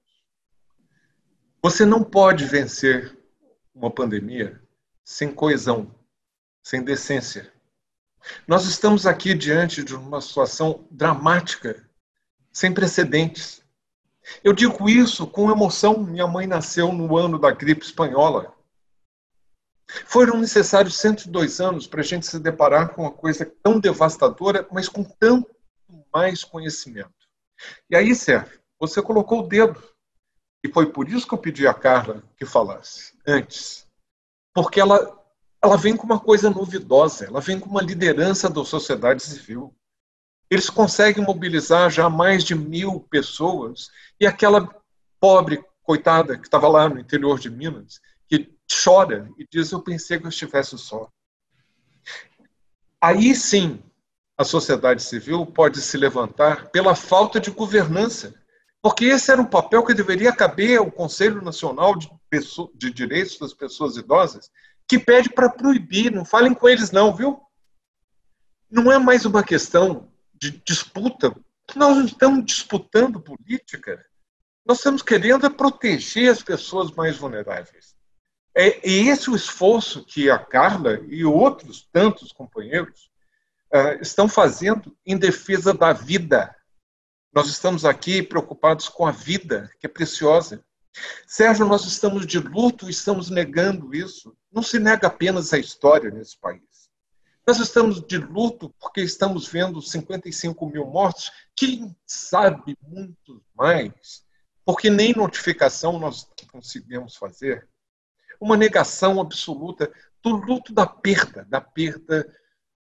Você não pode vencer uma pandemia sem coesão, sem decência. Nós estamos aqui diante de uma situação dramática, sem precedentes. Eu digo isso com emoção. Minha mãe nasceu no ano da gripe espanhola. Foram necessários 102 anos para a gente se deparar com uma coisa tão devastadora, mas com tanto mais conhecimento. E aí, Sérgio, você colocou o dedo. E foi por isso que eu pedi a Carla que falasse antes. Porque ela, ela vem com uma coisa novidosa, ela vem com uma liderança da sociedade civil. Eles conseguem mobilizar já mais de mil pessoas e aquela pobre coitada que estava lá no interior de Minas, que chora e diz: Eu pensei que eu estivesse só. Aí sim, a sociedade civil pode se levantar pela falta de governança. Porque esse era um papel que deveria caber ao Conselho Nacional de, de Direitos das Pessoas Idosas, que pede para proibir, não falem com eles não, viu? Não é mais uma questão de disputa, nós não estamos disputando política, nós estamos querendo proteger as pessoas mais vulneráveis. É, é esse o esforço que a Carla e outros tantos companheiros uh, estão fazendo em defesa da vida. Nós estamos aqui preocupados com a vida, que é preciosa. Sérgio, nós estamos de luto e estamos negando isso. Não se nega apenas a história nesse país. Nós estamos de luto porque estamos vendo 55 mil mortos, quem sabe muito mais, porque nem notificação nós conseguimos fazer. Uma negação absoluta do luto da perda, da perda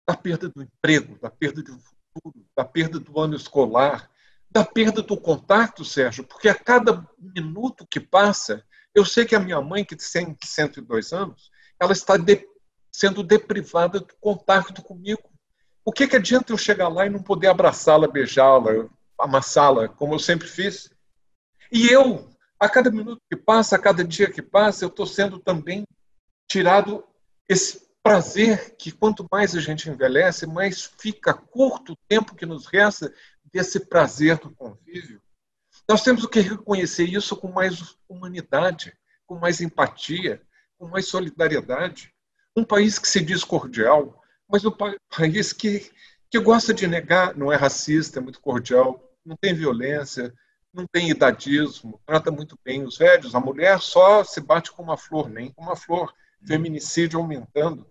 da perda do emprego, da perda um futuro, da perda do ano escolar, da perda do contato, Sérgio, porque a cada minuto que passa, eu sei que a minha mãe, que tem 102 anos, ela está de, sendo deprivada do contato comigo. O que, que adianta eu chegar lá e não poder abraçá-la, beijá-la, amassá-la, como eu sempre fiz? E eu, a cada minuto que passa, a cada dia que passa, eu estou sendo também tirado esse prazer que quanto mais a gente envelhece, mais fica curto o tempo que nos resta desse prazer do convívio. Nós temos que reconhecer isso com mais humanidade, com mais empatia, com mais solidariedade. Um país que se diz cordial, mas um país que, que gosta de negar, não é racista, é muito cordial, não tem violência, não tem idadismo, trata muito bem os velhos. A mulher só se bate com uma flor, nem com uma flor. Feminicídio aumentando.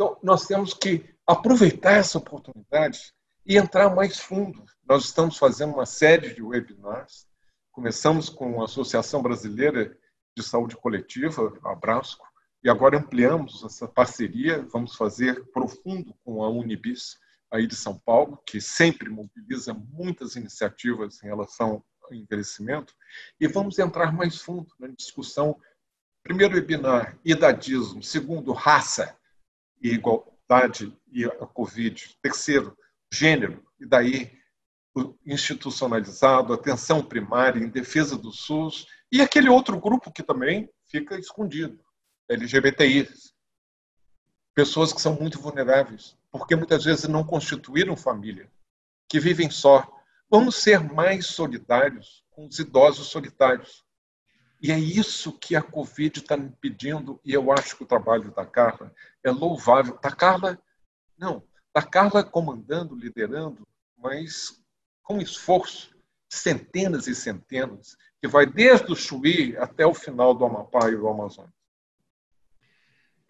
Então, nós temos que aproveitar essa oportunidade e entrar mais fundo. Nós estamos fazendo uma série de webinars. Começamos com a Associação Brasileira de Saúde Coletiva, a Abrasco, e agora ampliamos essa parceria. Vamos fazer profundo com a Unibis, aí de São Paulo, que sempre mobiliza muitas iniciativas em relação ao envelhecimento, e vamos entrar mais fundo na discussão. Primeiro webinar, idadismo. Segundo, raça e igualdade e a Covid. Terceiro, gênero, e daí institucionalizado, atenção primária em defesa do SUS, e aquele outro grupo que também fica escondido, LGBTIs. Pessoas que são muito vulneráveis, porque muitas vezes não constituíram família, que vivem só. Vamos ser mais solidários com os idosos solitários. E é isso que a Covid está me pedindo, e eu acho que o trabalho da Carla é louvável. Da Carla, não, da Carla comandando, liderando, mas com esforço, centenas e centenas, que vai desde o Chuí até o final do Amapá e do Amazonas.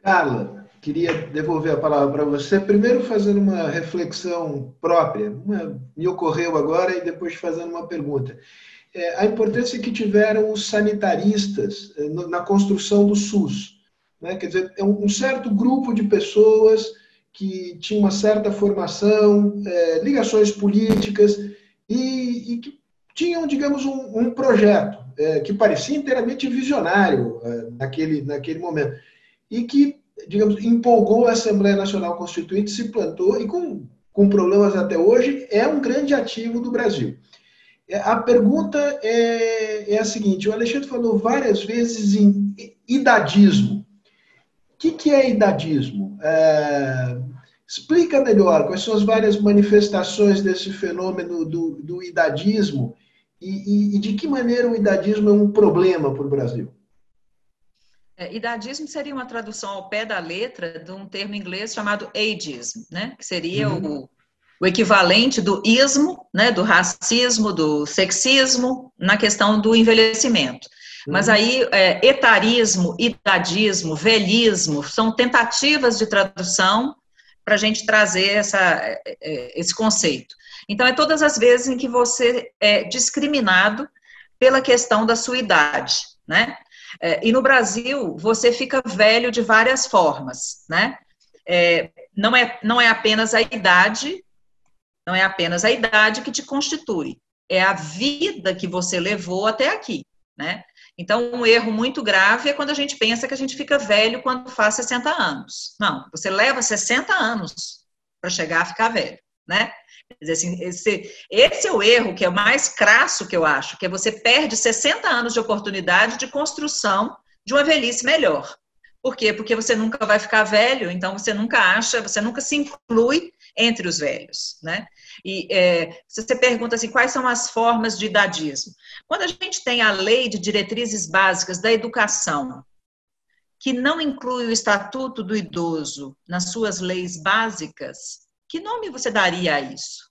Carla, queria devolver a palavra para você, primeiro fazendo uma reflexão própria, uma, me ocorreu agora, e depois fazendo uma pergunta a importância que tiveram os sanitaristas é, na construção do SUS. Né? Quer dizer, é um certo grupo de pessoas que tinha uma certa formação, é, ligações políticas e, e, que tinham, digamos, um, um projeto é, que parecia inteiramente visionário é, naquele, naquele momento e que, digamos, empolgou a Assembleia Nacional Constituinte, se plantou e com, com problemas até hoje é um grande ativo do Brasil. A pergunta é, é, a seguinte: o Alexandre falou várias vezes em idadismo. O que, que é idadismo? É, explica melhor quais são as várias manifestações desse fenômeno do, do idadismo e, e, e, de que maneira o idadismo é um problema para o Brasil. É, idadismo seria uma tradução ao pé da letra de um termo inglês chamado ageism, né? que seria uhum. o o equivalente do ismo, né, do racismo, do sexismo, na questão do envelhecimento. Mas uhum. aí, é, etarismo, idadismo, velhismo, são tentativas de tradução para a gente trazer essa, é, é, esse conceito. Então, é todas as vezes em que você é discriminado pela questão da sua idade, né? É, e no Brasil, você fica velho de várias formas, né? É, não, é, não é apenas a idade não é apenas a idade que te constitui, é a vida que você levou até aqui, né? Então, um erro muito grave é quando a gente pensa que a gente fica velho quando faz 60 anos. Não, você leva 60 anos para chegar a ficar velho, né? Assim, esse, esse é o erro que é o mais crasso que eu acho, que é você perde 60 anos de oportunidade de construção de uma velhice melhor. Por quê? Porque você nunca vai ficar velho, então você nunca acha, você nunca se inclui entre os velhos, né? E é, se você pergunta assim, quais são as formas de idadismo? Quando a gente tem a lei de diretrizes básicas da educação, que não inclui o estatuto do idoso nas suas leis básicas, que nome você daria a isso?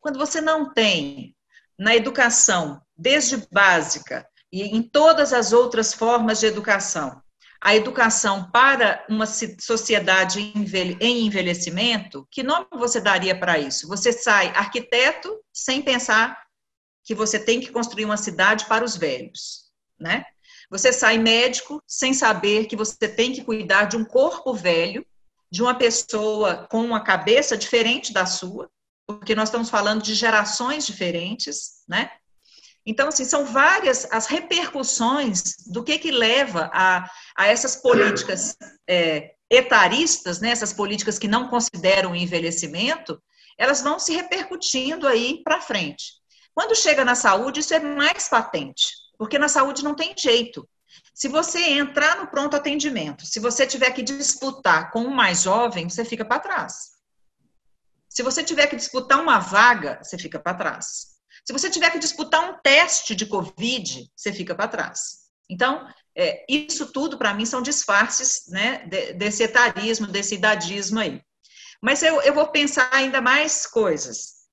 Quando você não tem na educação, desde básica e em todas as outras formas de educação, a educação para uma sociedade em envelhecimento, que nome você daria para isso? Você sai arquiteto sem pensar que você tem que construir uma cidade para os velhos, né? Você sai médico sem saber que você tem que cuidar de um corpo velho, de uma pessoa com uma cabeça diferente da sua, porque nós estamos falando de gerações diferentes, né? Então, assim, são várias as repercussões do que que leva a, a essas políticas é, etaristas, né, essas políticas que não consideram o envelhecimento, elas vão se repercutindo aí para frente. Quando chega na saúde, isso é mais patente, porque na saúde não tem jeito. Se você entrar no pronto atendimento, se você tiver que disputar com um mais jovem, você fica para trás. Se você tiver que disputar uma vaga, você fica para trás. Se você tiver que disputar um teste de Covid, você fica para trás. Então, é, isso tudo, para mim, são disfarces né, desse etarismo, desse idadismo aí. Mas eu, eu vou pensar ainda mais coisas.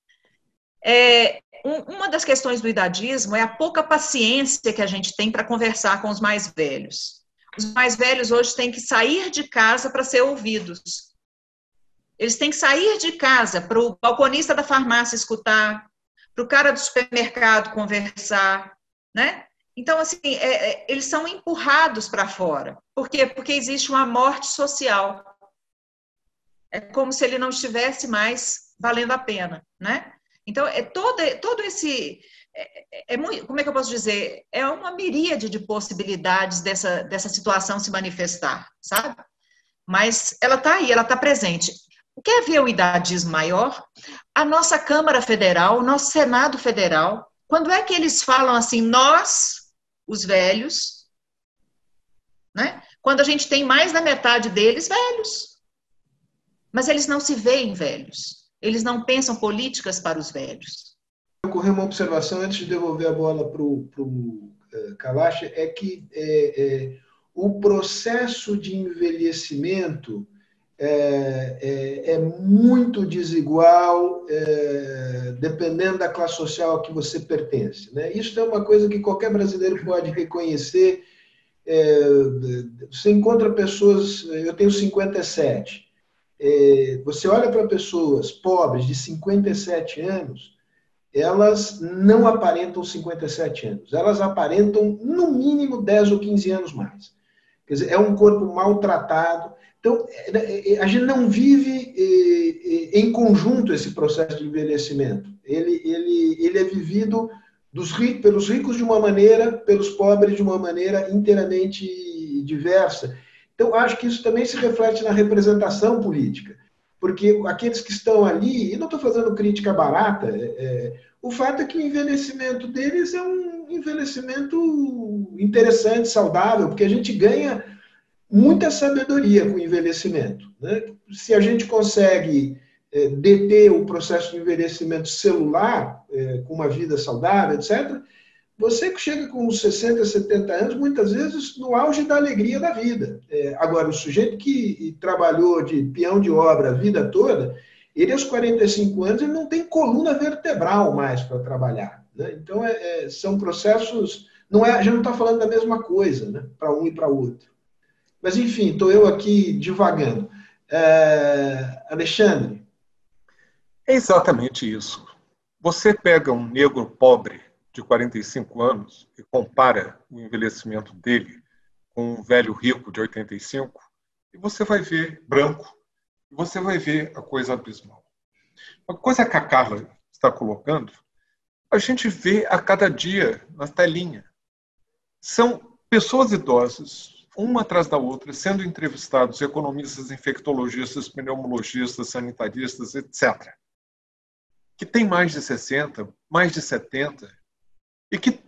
É, um, uma das questões do idadismo é a pouca paciência que a gente tem para conversar com os mais velhos. Os mais velhos hoje têm que sair de casa para ser ouvidos. Eles têm que sair de casa para o balconista da farmácia escutar, para o cara do supermercado conversar, né? Então, assim, é, é, eles são empurrados para fora. Por quê? Porque existe uma morte social. É como se ele não estivesse mais valendo a pena, né? Então, é todo, todo esse... É, é, é muito, como é que eu posso dizer? É uma miríade de possibilidades dessa, dessa situação se manifestar, sabe? Mas ela está aí, ela está presente. Quer ver o idadismo maior? A nossa Câmara Federal, o nosso Senado Federal, quando é que eles falam assim, nós, os velhos, né? Quando a gente tem mais da metade deles velhos. Mas eles não se veem velhos. Eles não pensam políticas para os velhos. Ocorreu uma observação antes de devolver a bola para o uh, Kalash, é que é, é, o processo de envelhecimento é, é, é muito desigual, é, dependendo da classe social a que você pertence. Né? Isso é uma coisa que qualquer brasileiro pode reconhecer. É, você encontra pessoas, eu tenho 57, é, você olha para pessoas pobres de 57 anos, elas não aparentam 57 anos, elas aparentam no mínimo 10 ou 15 anos mais. Quer dizer, é um corpo maltratado. Então, é, é, a gente não vive é, em conjunto esse processo de envelhecimento. Ele, ele, ele é vivido dos, pelos ricos de uma maneira, pelos pobres de uma maneira inteiramente diversa. Então, acho que isso também se reflete na representação política, porque aqueles que estão ali, e não estou fazendo crítica barata, é, o fato é que o envelhecimento deles é um envelhecimento interessante, saudável, porque a gente ganha muita sabedoria com o envelhecimento. Né? Se a gente consegue é, deter o processo de envelhecimento celular, é, com uma vida saudável, etc., você que chega com 60, 70 anos, muitas vezes no auge da alegria da vida. É, agora, o sujeito que trabalhou de peão de obra a vida toda, ele aos 45 anos ele não tem coluna vertebral mais para trabalhar. Né? Então, é, é, são processos. Não é, a gente não está falando da mesma coisa né? para um e para outro. Mas, enfim, estou eu aqui divagando. É, Alexandre. É exatamente isso. Você pega um negro pobre de 45 anos e compara o envelhecimento dele com um velho rico de 85, e você vai ver branco, e você vai ver a coisa abismal. Uma coisa que a Carla está colocando, a gente vê a cada dia na telinha. São pessoas idosas, uma atrás da outra, sendo entrevistados, economistas, infectologistas, pneumologistas, sanitaristas, etc., que tem mais de 60, mais de 70, e que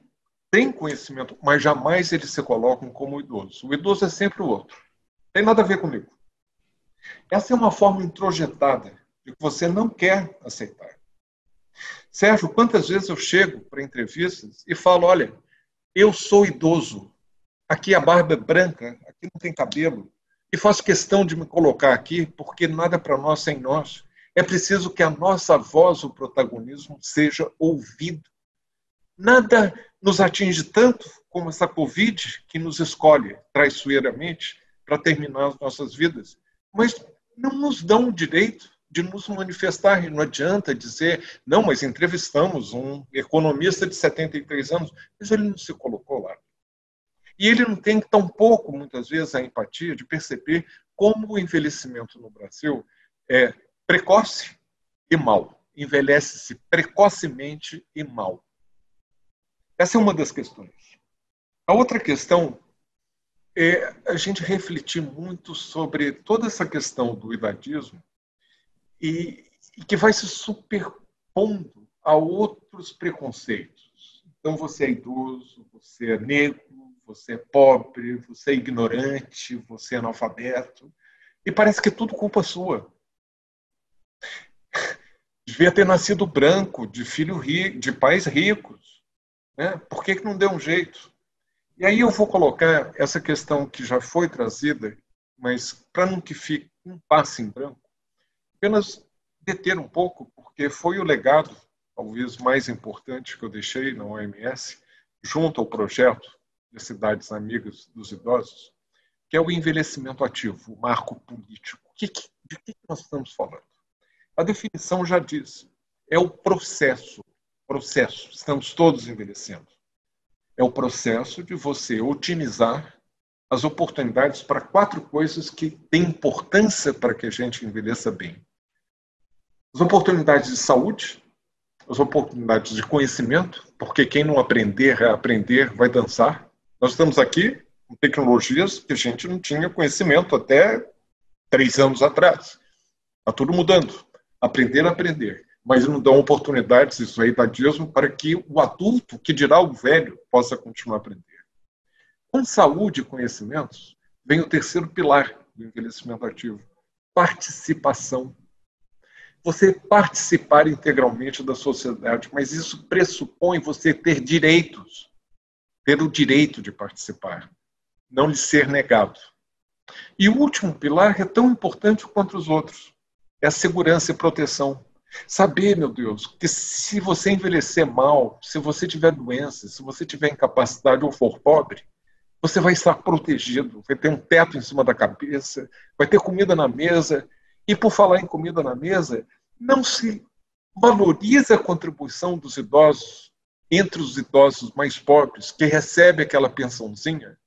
tem conhecimento, mas jamais eles se colocam como idoso. O idoso é sempre o outro. Tem nada a ver comigo. Essa é uma forma introjetada de que você não quer aceitar. Sérgio, quantas vezes eu chego para entrevistas e falo: olha, eu sou idoso, aqui a barba é branca, aqui não tem cabelo, e faço questão de me colocar aqui porque nada para nós sem nós. É preciso que a nossa voz, o protagonismo, seja ouvido Nada nos atinge tanto como essa Covid que nos escolhe traiçoeiramente para terminar as nossas vidas, mas não nos dão o direito de nos manifestar. E não adianta dizer, não, mas entrevistamos um economista de 73 anos, mas ele não se colocou lá. E ele não tem tão pouco, muitas vezes, a empatia de perceber como o envelhecimento no Brasil é precoce e mal. Envelhece-se precocemente e mal. Essa é uma das questões. A outra questão é a gente refletir muito sobre toda essa questão do idadismo e, e que vai se superpondo a outros preconceitos. Então, você é idoso, você é negro, você é pobre, você é ignorante, você é analfabeto. E parece que é tudo culpa sua. Devia ter nascido branco, de filho rico, de pais ricos. Né? Por que, que não deu um jeito? E aí eu vou colocar essa questão que já foi trazida, mas para não que fique um passe em branco, apenas deter um pouco, porque foi o legado, talvez mais importante que eu deixei na OMS, junto ao projeto de Cidades Amigas dos Idosos, que é o envelhecimento ativo, o marco político. De que nós estamos falando? A definição já diz, é o processo processo. Estamos todos envelhecendo. É o processo de você otimizar as oportunidades para quatro coisas que têm importância para que a gente envelheça bem. As oportunidades de saúde, as oportunidades de conhecimento, porque quem não aprender a aprender vai dançar. Nós estamos aqui com tecnologias que a gente não tinha conhecimento até três anos atrás. Está tudo mudando. Aprender a aprender. Mas não dão oportunidades, isso aí, dadismo, para que o adulto, que dirá o velho, possa continuar a aprender. Com saúde e conhecimentos, vem o terceiro pilar do envelhecimento ativo: participação. Você participar integralmente da sociedade, mas isso pressupõe você ter direitos, ter o direito de participar, não lhe ser negado. E o último pilar é tão importante quanto os outros: é a segurança e proteção. Saber, meu Deus, que se você envelhecer mal, se você tiver doença, se você tiver incapacidade ou for pobre, você vai estar protegido, vai ter um teto em cima da cabeça, vai ter comida na mesa. E por falar em comida na mesa, não se valoriza a contribuição dos idosos entre os idosos mais pobres, que recebem aquela pensãozinha,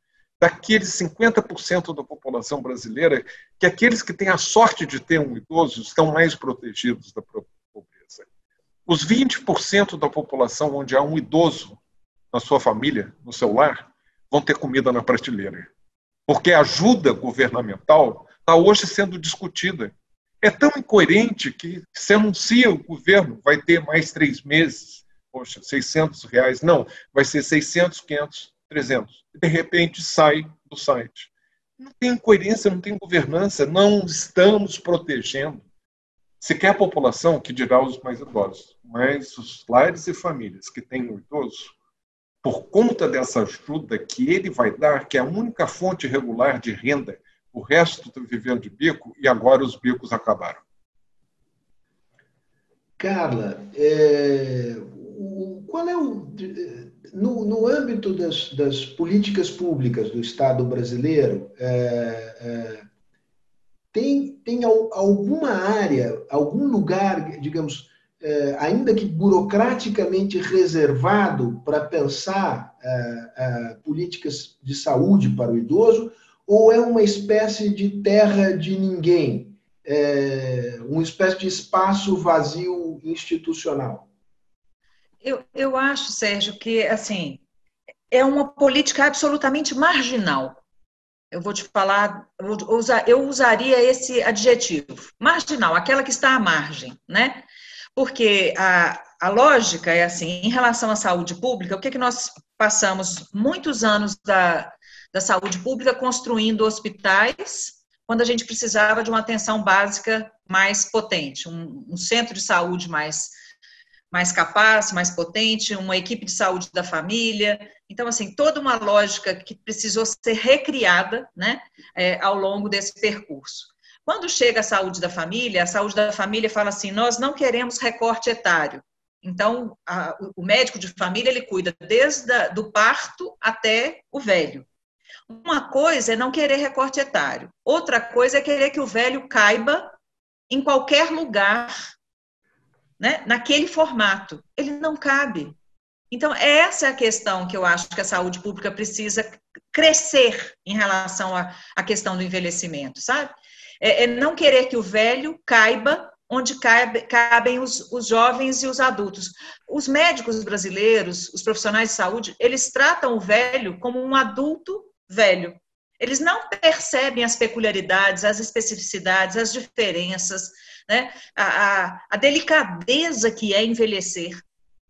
daqueles 50% da população brasileira, que aqueles que têm a sorte de ter um idoso estão mais protegidos da pobreza. Os 20% da população onde há um idoso na sua família, no seu lar, vão ter comida na prateleira. Porque a ajuda governamental está hoje sendo discutida. É tão incoerente que se anuncia o governo vai ter mais três meses, poxa, 600 reais. Não, vai ser 600, 500, 300. E de repente sai do site. Não tem coerência, não tem governança, não estamos protegendo sequer a população, que dirá os mais idosos, mas os lares e famílias que têm o idoso, por conta dessa ajuda que ele vai dar, que é a única fonte regular de renda, o resto está vivendo de bico e agora os bicos acabaram. Carla, é, o, qual é o. No, no âmbito das, das, políticas públicas do Estado brasileiro, é, é, tem, tem alguma área, algum lugar, digamos, é, ainda que burocraticamente reservado para pensar é, é, políticas de saúde para o idoso, ou é uma espécie de terra de ninguém, é, uma espécie de espaço vazio institucional? Eu, eu acho, Sérgio, que assim é uma política absolutamente marginal. Eu vou te falar, eu usaria esse adjetivo, marginal, aquela que está à margem, né? Porque a, a lógica é assim, em relação à saúde pública, o que, é que nós passamos muitos anos da, da saúde pública construindo hospitais, quando a gente precisava de uma atenção básica mais potente, um, um centro de saúde mais, mais capaz, mais potente, uma equipe de saúde da família. Então, assim, toda uma lógica que precisou ser recriada né, é, ao longo desse percurso. Quando chega a saúde da família, a saúde da família fala assim: nós não queremos recorte etário. Então, a, o médico de família ele cuida desde a, do parto até o velho. Uma coisa é não querer recorte etário. Outra coisa é querer que o velho caiba em qualquer lugar, né, naquele formato. Ele não cabe. Então, essa é a questão que eu acho que a saúde pública precisa crescer em relação à, questão do envelhecimento, sabe? é, é não querer que o velho caiba onde cabe, cabem os, os, jovens e os adultos. Os médicos brasileiros, os profissionais de saúde, eles tratam o velho como um adulto velho. Eles não percebem as peculiaridades, as especificidades, as diferenças, né? a, a, a delicadeza que é envelhecer.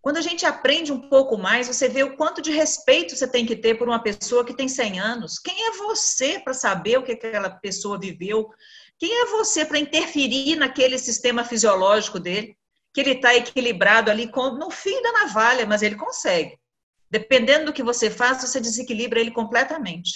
Quando a gente aprende um pouco mais, você vê o quanto de respeito você tem que ter por uma pessoa que tem 100 anos. Quem é você para saber o que aquela pessoa viveu? Quem é você para interferir naquele sistema fisiológico dele? Que ele está equilibrado ali no fim da navalha, mas ele consegue. Dependendo do que você faz, você desequilibra ele completamente.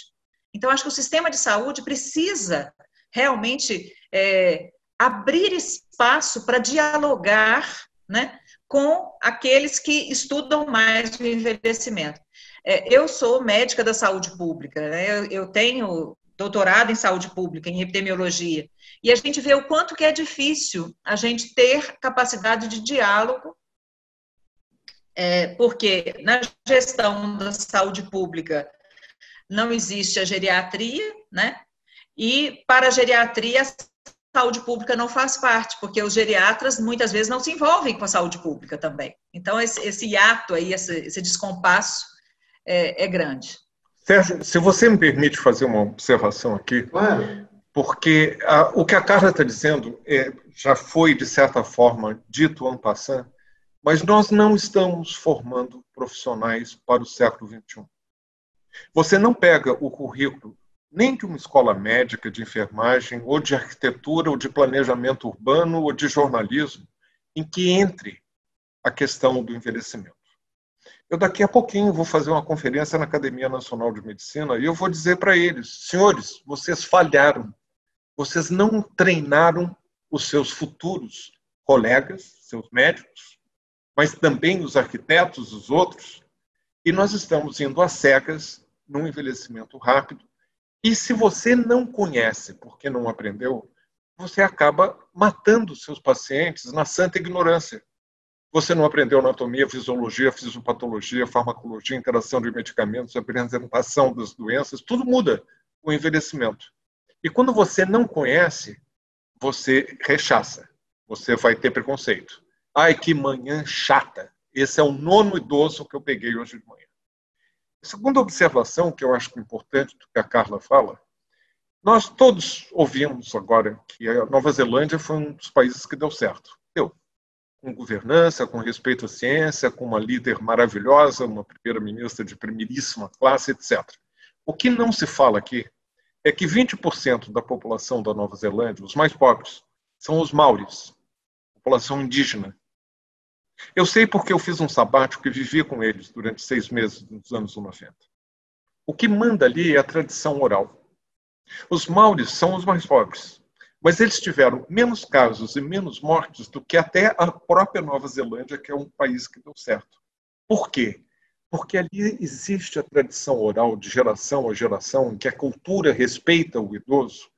Então, acho que o sistema de saúde precisa realmente é, abrir espaço para dialogar né, com aqueles que estudam mais o envelhecimento. É, eu sou médica da saúde pública, né, eu, eu tenho doutorado em saúde pública, em epidemiologia, e a gente vê o quanto que é difícil a gente ter capacidade de diálogo, é, porque na gestão da saúde pública não existe a geriatria, né? E para a geriatria, a saúde pública não faz parte, porque os geriatras muitas vezes não se envolvem com a saúde pública também. Então, esse, esse hiato aí, esse, esse descompasso é, é grande. Sérgio, se você me permite fazer uma observação aqui. Claro. porque a, o que a Carla está dizendo é, já foi, de certa forma, dito ano passado, mas nós não estamos formando profissionais para o século XXI. Você não pega o currículo nem de uma escola médica de enfermagem, ou de arquitetura, ou de planejamento urbano, ou de jornalismo, em que entre a questão do envelhecimento. Eu daqui a pouquinho vou fazer uma conferência na Academia Nacional de Medicina e eu vou dizer para eles, senhores, vocês falharam, vocês não treinaram os seus futuros colegas, seus médicos, mas também os arquitetos, os outros, e nós estamos indo às cegas num envelhecimento rápido. E se você não conhece porque não aprendeu, você acaba matando seus pacientes na santa ignorância. Você não aprendeu anatomia, fisiologia, fisiopatologia, farmacologia, interação de medicamentos, apresentação das doenças, tudo muda com o envelhecimento. E quando você não conhece, você rechaça, você vai ter preconceito. Ai, que manhã chata. Esse é o nono idoso que eu peguei hoje de manhã. A segunda observação, que eu acho importante do que a Carla fala, nós todos ouvimos agora que a Nova Zelândia foi um dos países que deu certo. Deu. Com governança, com respeito à ciência, com uma líder maravilhosa, uma primeira-ministra de primeiríssima classe, etc. O que não se fala aqui é que 20% da população da Nova Zelândia, os mais pobres, são os maoris, população indígena. Eu sei porque eu fiz um sabático e vivi com eles durante seis meses nos anos 90. O que manda ali é a tradição oral. Os maoris são os mais pobres, mas eles tiveram menos casos e menos mortes do que até a própria Nova Zelândia, que é um país que deu certo. Por quê? Porque ali existe a tradição oral de geração a geração, em que a cultura respeita o idoso,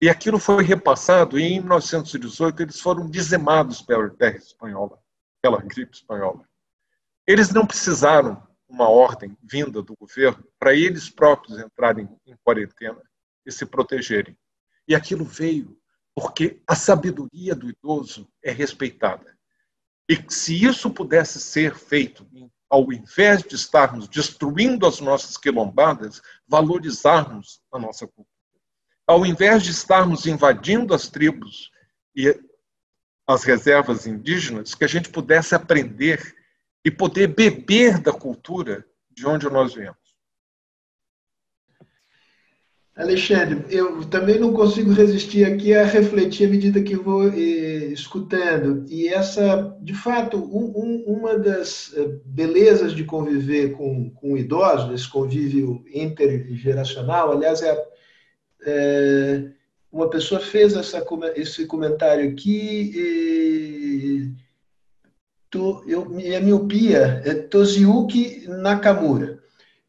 e aquilo foi repassado, e em 1918 eles foram dizimados pela terra espanhola, pela gripe espanhola. Eles não precisaram uma ordem vinda do governo para eles próprios entrarem em quarentena e se protegerem. E aquilo veio porque a sabedoria do idoso é respeitada. E se isso pudesse ser feito, ao invés de estarmos destruindo as nossas quilombadas, valorizarmos a nossa cultura. Ao invés de estarmos invadindo as tribos e as reservas indígenas, que a gente pudesse aprender e poder beber da cultura de onde nós viemos. Alexandre, eu também não consigo resistir aqui a refletir à medida que vou eh, escutando. E essa, de fato, um, um, uma das eh, belezas de conviver com, com idosos, esse convívio intergeracional, aliás, é, é uma pessoa fez essa, esse comentário aqui, e, to, eu, minha miopia é Toziuki Nakamura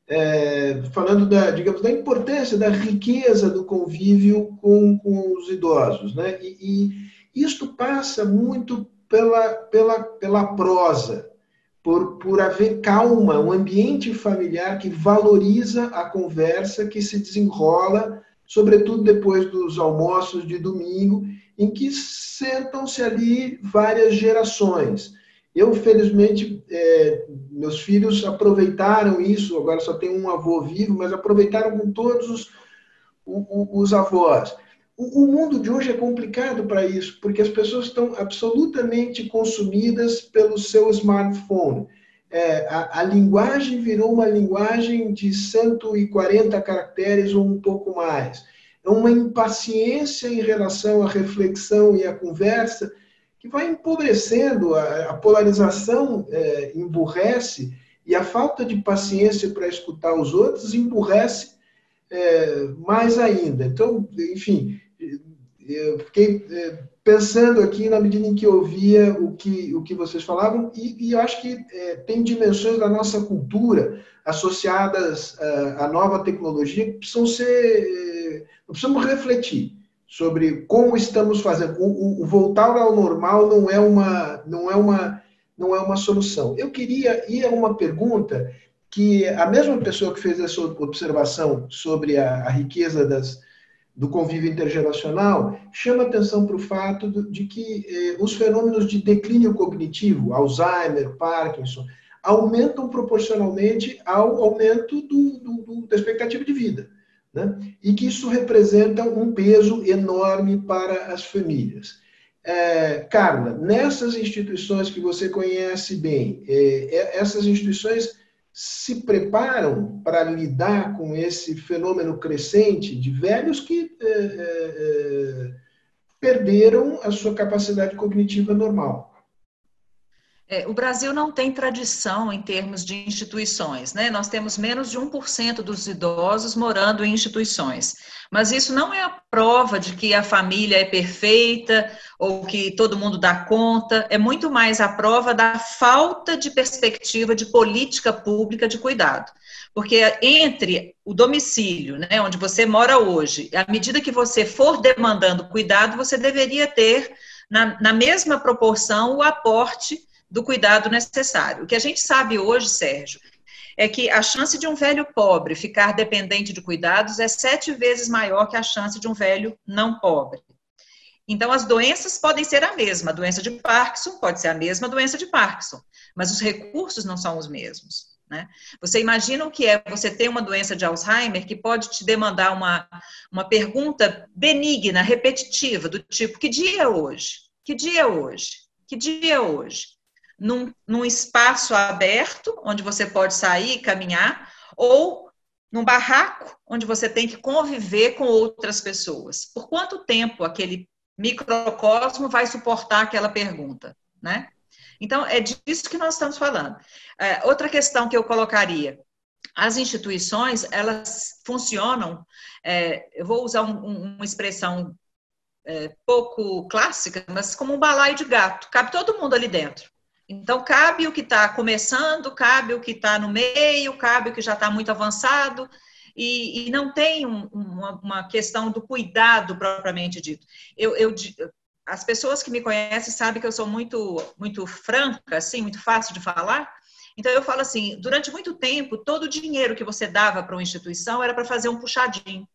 é, falando da, digamos, da importância, da riqueza do convívio com, com os idosos, né? E, e isto passa muito pela, pela, pela prosa, por, por haver calma, um ambiente familiar que valoriza a conversa que se desenrola, sobretudo depois dos almoços de domingo, em que sentam-se ali várias gerações. Eu, felizmente, é, meus filhos aproveitaram isso, agora só tem um avô vivo, mas aproveitaram com todos os, os, avós. O, o mundo de hoje é complicado para isso, porque as pessoas estão absolutamente consumidas pelo seu smartphone. É, a, a, linguagem virou uma linguagem de 140 caracteres ou um pouco mais. É uma impaciência em relação à reflexão e à conversa que vai empobrecendo, a, a polarização é, emburrece e a falta de paciência para escutar os outros emburrece é, mais ainda. Então, enfim, eu fiquei é, pensando aqui na medida em que ouvia o que, o que vocês falavam, e, e acho que é, tem dimensões da nossa cultura associadas à, à nova tecnologia que precisam ser. É, precisamos refletir sobre como estamos fazendo. O, o, voltar ao normal não é uma não é uma não é uma solução. Eu queria ir a uma pergunta que a mesma pessoa que fez essa observação sobre a, a riqueza das, do convívio intergeracional chama atenção para o fato de que eh, os fenômenos de declínio cognitivo, Alzheimer, Parkinson, aumentam proporcionalmente ao aumento do, do, do, da expectativa de vida. né? e que isso representa um peso enorme para as famílias. É, Carla, nessas instituições que você conhece bem, é, é essas instituições se preparam para lidar com esse fenômeno crescente de velhos que é, é, perderam a sua capacidade cognitiva normal. É, o Brasil não tem tradição em termos de instituições, né? Nós temos menos de 1% dos idosos morando em instituições. Mas isso não é a prova de que a família é perfeita ou que todo mundo dá conta, é muito mais a prova da falta de perspectiva de política pública de cuidado. Porque entre o domicílio, né, onde você mora hoje, à medida que você for demandando cuidado, você deveria ter, na, na mesma proporção, o aporte do cuidado necessário. O que a gente sabe hoje, Sérgio, é que a chance de um velho pobre ficar dependente de cuidados é sete vezes maior que a chance de um velho não pobre. Então, as doenças podem ser a mesma. A doença de Parkinson pode ser a mesma doença de Parkinson, mas os recursos não são os mesmos. Né? Você imagina o que é você ter uma doença de Alzheimer que pode te demandar uma, uma pergunta benigna, repetitiva, do tipo: que dia é hoje? Que dia é hoje? Que dia é hoje? Num, num espaço aberto, onde você pode sair e caminhar, ou num barraco, onde você tem que conviver com outras pessoas. Por quanto tempo aquele microcosmo vai suportar aquela pergunta, né? Então, é disso que nós estamos falando. É, outra questão que eu colocaria, as instituições, elas funcionam, é, eu vou usar um, um, uma expressão é, pouco clássica, mas como um balaio de gato, cabe todo mundo ali dentro. Então, cabe o que está começando, cabe o que está no meio, cabe o que já está muito avançado, e, e não tem um, uma, uma, questão do cuidado propriamente dito. Eu, eu, as pessoas que me conhecem sabem que eu sou muito, muito franca, assim, muito fácil de falar. Então, eu falo assim: durante muito tempo, todo o dinheiro que você dava para uma instituição era para fazer um puxadinho.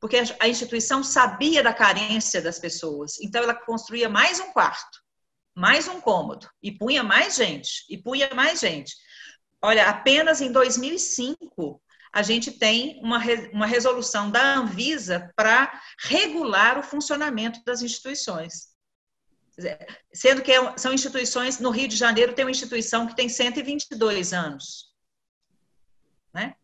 Porque a instituição sabia da carência das pessoas. Então, ela construía mais um quarto mais um cômodo e punha mais gente, e punha mais gente. Olha, apenas em 2005 a gente tem uma, uma resolução da Anvisa para regular o funcionamento das instituições. Sendo que é são instituições, no Rio de Janeiro tem uma instituição que tem 122 anos. Né?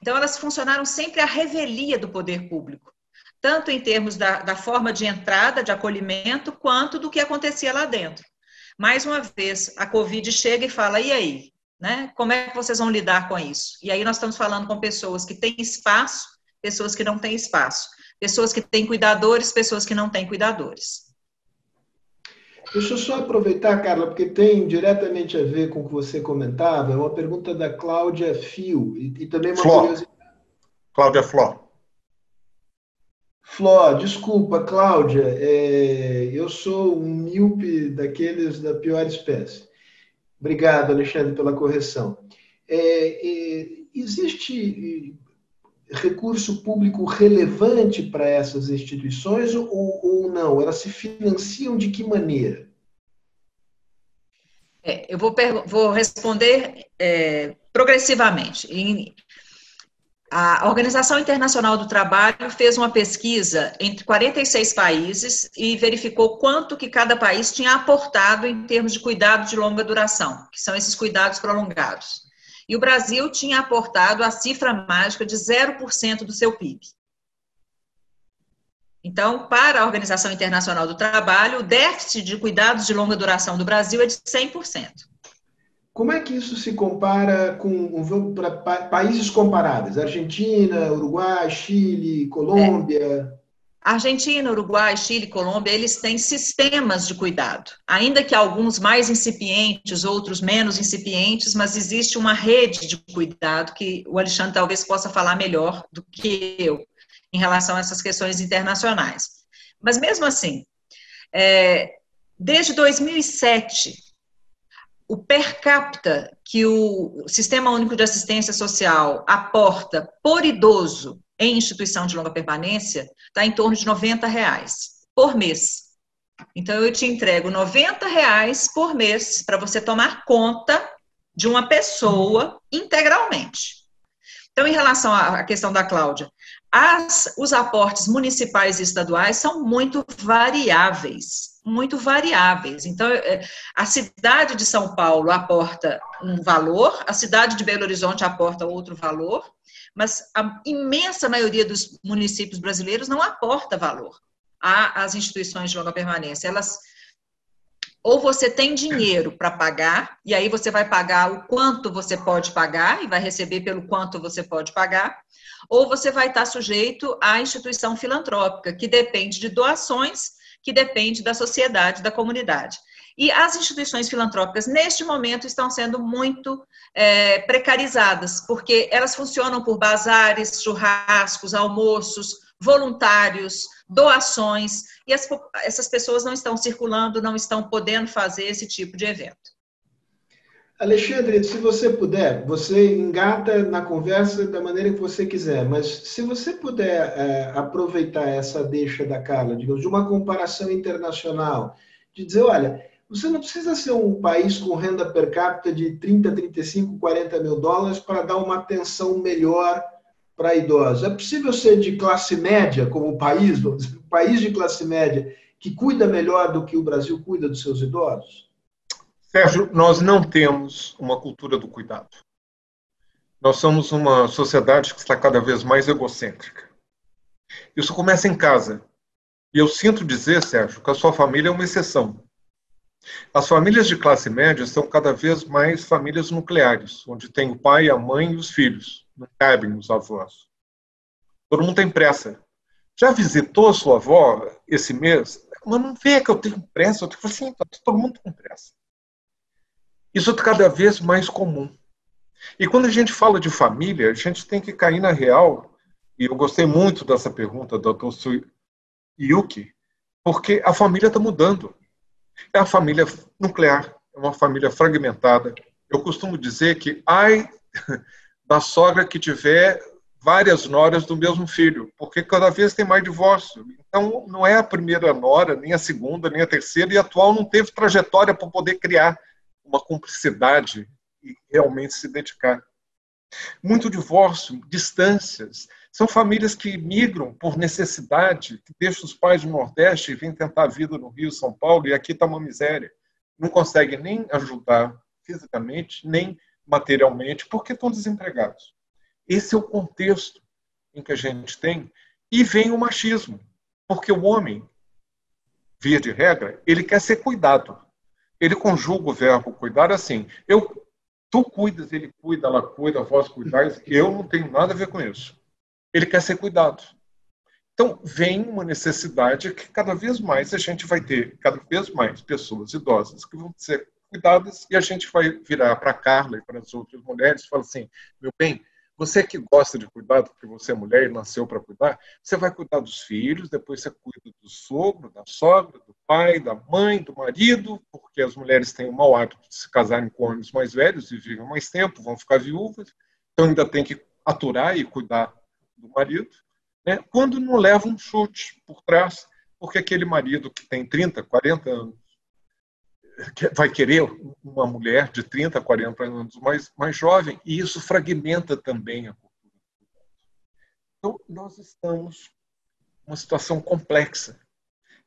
Então, elas funcionaram sempre à revelia do poder público, tanto em termos da, da forma de entrada, de acolhimento, quanto do que acontecia lá dentro. Mais uma vez, a Covid chega e fala: e aí? Né? Como é que vocês vão lidar com isso? E aí nós estamos falando com pessoas que têm espaço, pessoas que não têm espaço, pessoas que têm cuidadores, pessoas que não têm cuidadores. Deixa eu só aproveitar, Carla, porque tem diretamente a ver com o que você comentava. É uma pergunta da Cláudia Fio e, e também uma Flor. curiosidade. Cláudia Flor. Fló, desculpa, Cláudia, é, eu sou um míope daqueles da pior espécie. Obrigado, Alexandre, pela correção. É, é, existe recurso público relevante para essas instituições ou, ou, não? Elas se financiam de que maneira? É, eu vou, vou responder é, progressivamente. Em, a Organização Internacional do Trabalho fez uma pesquisa entre 46 países e verificou quanto que cada país tinha aportado em termos de cuidado de longa duração, que são esses cuidados prolongados. E o Brasil tinha aportado a cifra mágica de 0% do seu PIB. Então, para a Organização Internacional do Trabalho, o déficit de cuidados de longa duração do Brasil é de 100%. Como é que isso se compara com países comparáveis? Argentina, Uruguai, Chile, Colômbia? É. Argentina, Uruguai, Chile, Colômbia, eles têm sistemas de cuidado. Ainda que alguns mais incipientes, outros menos incipientes, mas existe uma rede de cuidado que o Alexandre talvez possa falar melhor do que eu em relação a essas questões internacionais. Mas mesmo assim, é, desde 2007, o per capita que o Sistema Único de Assistência Social aporta por idoso em instituição de longa permanência está em torno de 90 reais por mês. Então, eu te entrego 90 reais por mês para você tomar conta de uma pessoa integralmente. Então, em relação à questão da Cláudia, as, os aportes municipais e estaduais são muito variáveis, muito variáveis. Então, é, a cidade de São Paulo aporta um valor, a cidade de Belo Horizonte aporta outro valor, mas a imensa maioria dos municípios brasileiros não aporta valor às instituições de longa permanência. Elas ou você tem dinheiro para pagar, e aí você vai pagar o quanto você pode pagar e vai receber pelo quanto você pode pagar, ou você vai estar sujeito à instituição filantrópica, que depende de doações, que depende da sociedade, da comunidade. E as instituições filantrópicas, neste momento, estão sendo muito é, precarizadas, porque elas funcionam por bazares, churrascos, almoços, voluntários, doações, e as, essas pessoas não estão circulando, não estão podendo fazer esse tipo de evento. Alexandre, se você puder, você engata na conversa da maneira que você quiser, mas se você puder é, aproveitar essa deixa da Carla, digamos, de uma comparação internacional, de dizer, olha, você não precisa ser um país com renda per capita de 30, 35, 40 mil dólares para dar uma atenção melhor para idosos. É possível ser de classe média, como o país, um país de classe média, que cuida melhor do que o Brasil cuida dos seus idosos? Sérgio, nós não temos uma cultura do cuidado. Nós somos uma sociedade que está cada vez mais egocêntrica. Isso começa em casa. E eu sinto dizer, Sérgio, que a sua família é uma exceção. As famílias de classe média são cada vez mais famílias nucleares, onde tem o pai, a mãe e os filhos não cabem os avós. Todo mundo tem pressa. Já visitou a sua avó esse mês? Mas não vê que eu tenho pressa. Eu tenho assim, tá todo mundo com pressa. Isso é cada vez mais comum. E quando a gente fala de família, a gente tem que cair na real. E eu gostei muito dessa pergunta do Dr. Yuki, porque a família está mudando. É a família nuclear, é uma família fragmentada. Eu costumo dizer que ai [laughs] da sogra que tiver várias noras do mesmo filho, porque cada vez tem mais divórcio. Então, não é a primeira nora, nem a segunda, nem a terceira, e a atual não teve trajetória para poder criar uma cumplicidade e realmente se dedicar. Muito divórcio, distâncias. São famílias que migram por necessidade, que deixam os pais no Nordeste e vêm tentar a vida no Rio, São Paulo, e aqui está uma miséria. Não conseguem nem ajudar fisicamente, nem materialmente porque estão desempregados. Esse é o contexto em que a gente tem. E vem o machismo, porque o homem, via de regra, ele quer ser cuidado. Ele conjuga o verbo cuidar assim: eu, tu cuidas, ele cuida, ela cuida, vós cuidais, eu não tenho nada a ver com isso. Ele quer ser cuidado. Então, vem uma necessidade que cada vez mais a gente vai ter, cada vez mais pessoas idosas que vão ser cuidadas e a gente vai virar para Carla e para as outras mulheres e falar assim, meu bem, você que gosta de cuidar, porque você é mulher e nasceu para cuidar, você vai cuidar dos filhos, depois você cuida do sogro, da sogra, do pai, da mãe, do marido, porque as mulheres têm o mau hábito de se casarem com homens mais velhos e vivem mais tempo, vão ficar viúvas, então ainda tem que aturar e cuidar do marido, né? quando não leva um chute por trás, porque aquele marido que tem 30, 40 anos, vai querer uma mulher de 30, 40 anos mais, mais jovem, e isso fragmenta também a cultura. Então, nós estamos numa situação complexa,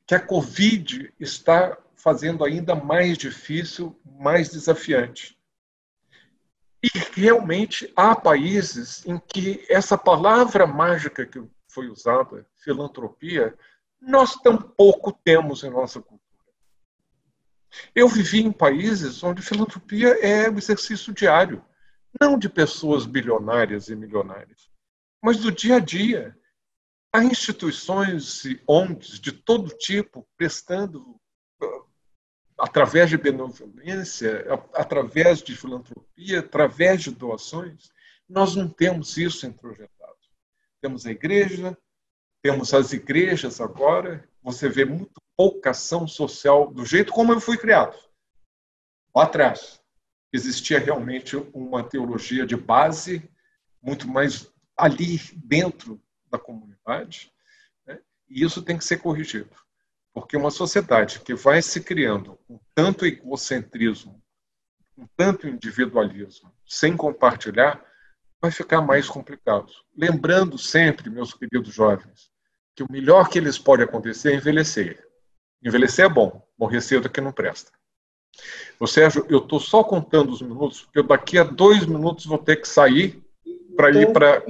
que a Covid está fazendo ainda mais difícil, mais desafiante. E realmente há países em que essa palavra mágica que foi usada, filantropia, nós tampouco temos em nossa cultura. Eu vivi em países onde filantropia é um exercício diário, não de pessoas bilionárias e milionárias, mas do dia a dia. Há instituições e ONGs de todo tipo prestando, ah, através de benevolência, através de filantropia, através de doações. Nós não temos isso introjetado. Temos a igreja, temos as igrejas agora, você vê muito pouca ação social do jeito como eu fui criado. Lá atrás, existia realmente uma teologia de base, muito mais ali dentro da comunidade, né? e isso tem que ser corrigido. Porque uma sociedade que vai se criando com tanto egocentrismo, com tanto individualismo, sem compartilhar, vai ficar mais complicado. Lembrando sempre, meus queridos jovens, que o melhor que eles pode acontecer é envelhecer. Envelhecer é bom, morrer cedo é que não presta. Ô Sérgio, eu estou só contando os minutos, porque eu daqui a dois minutos vou ter que sair para ir para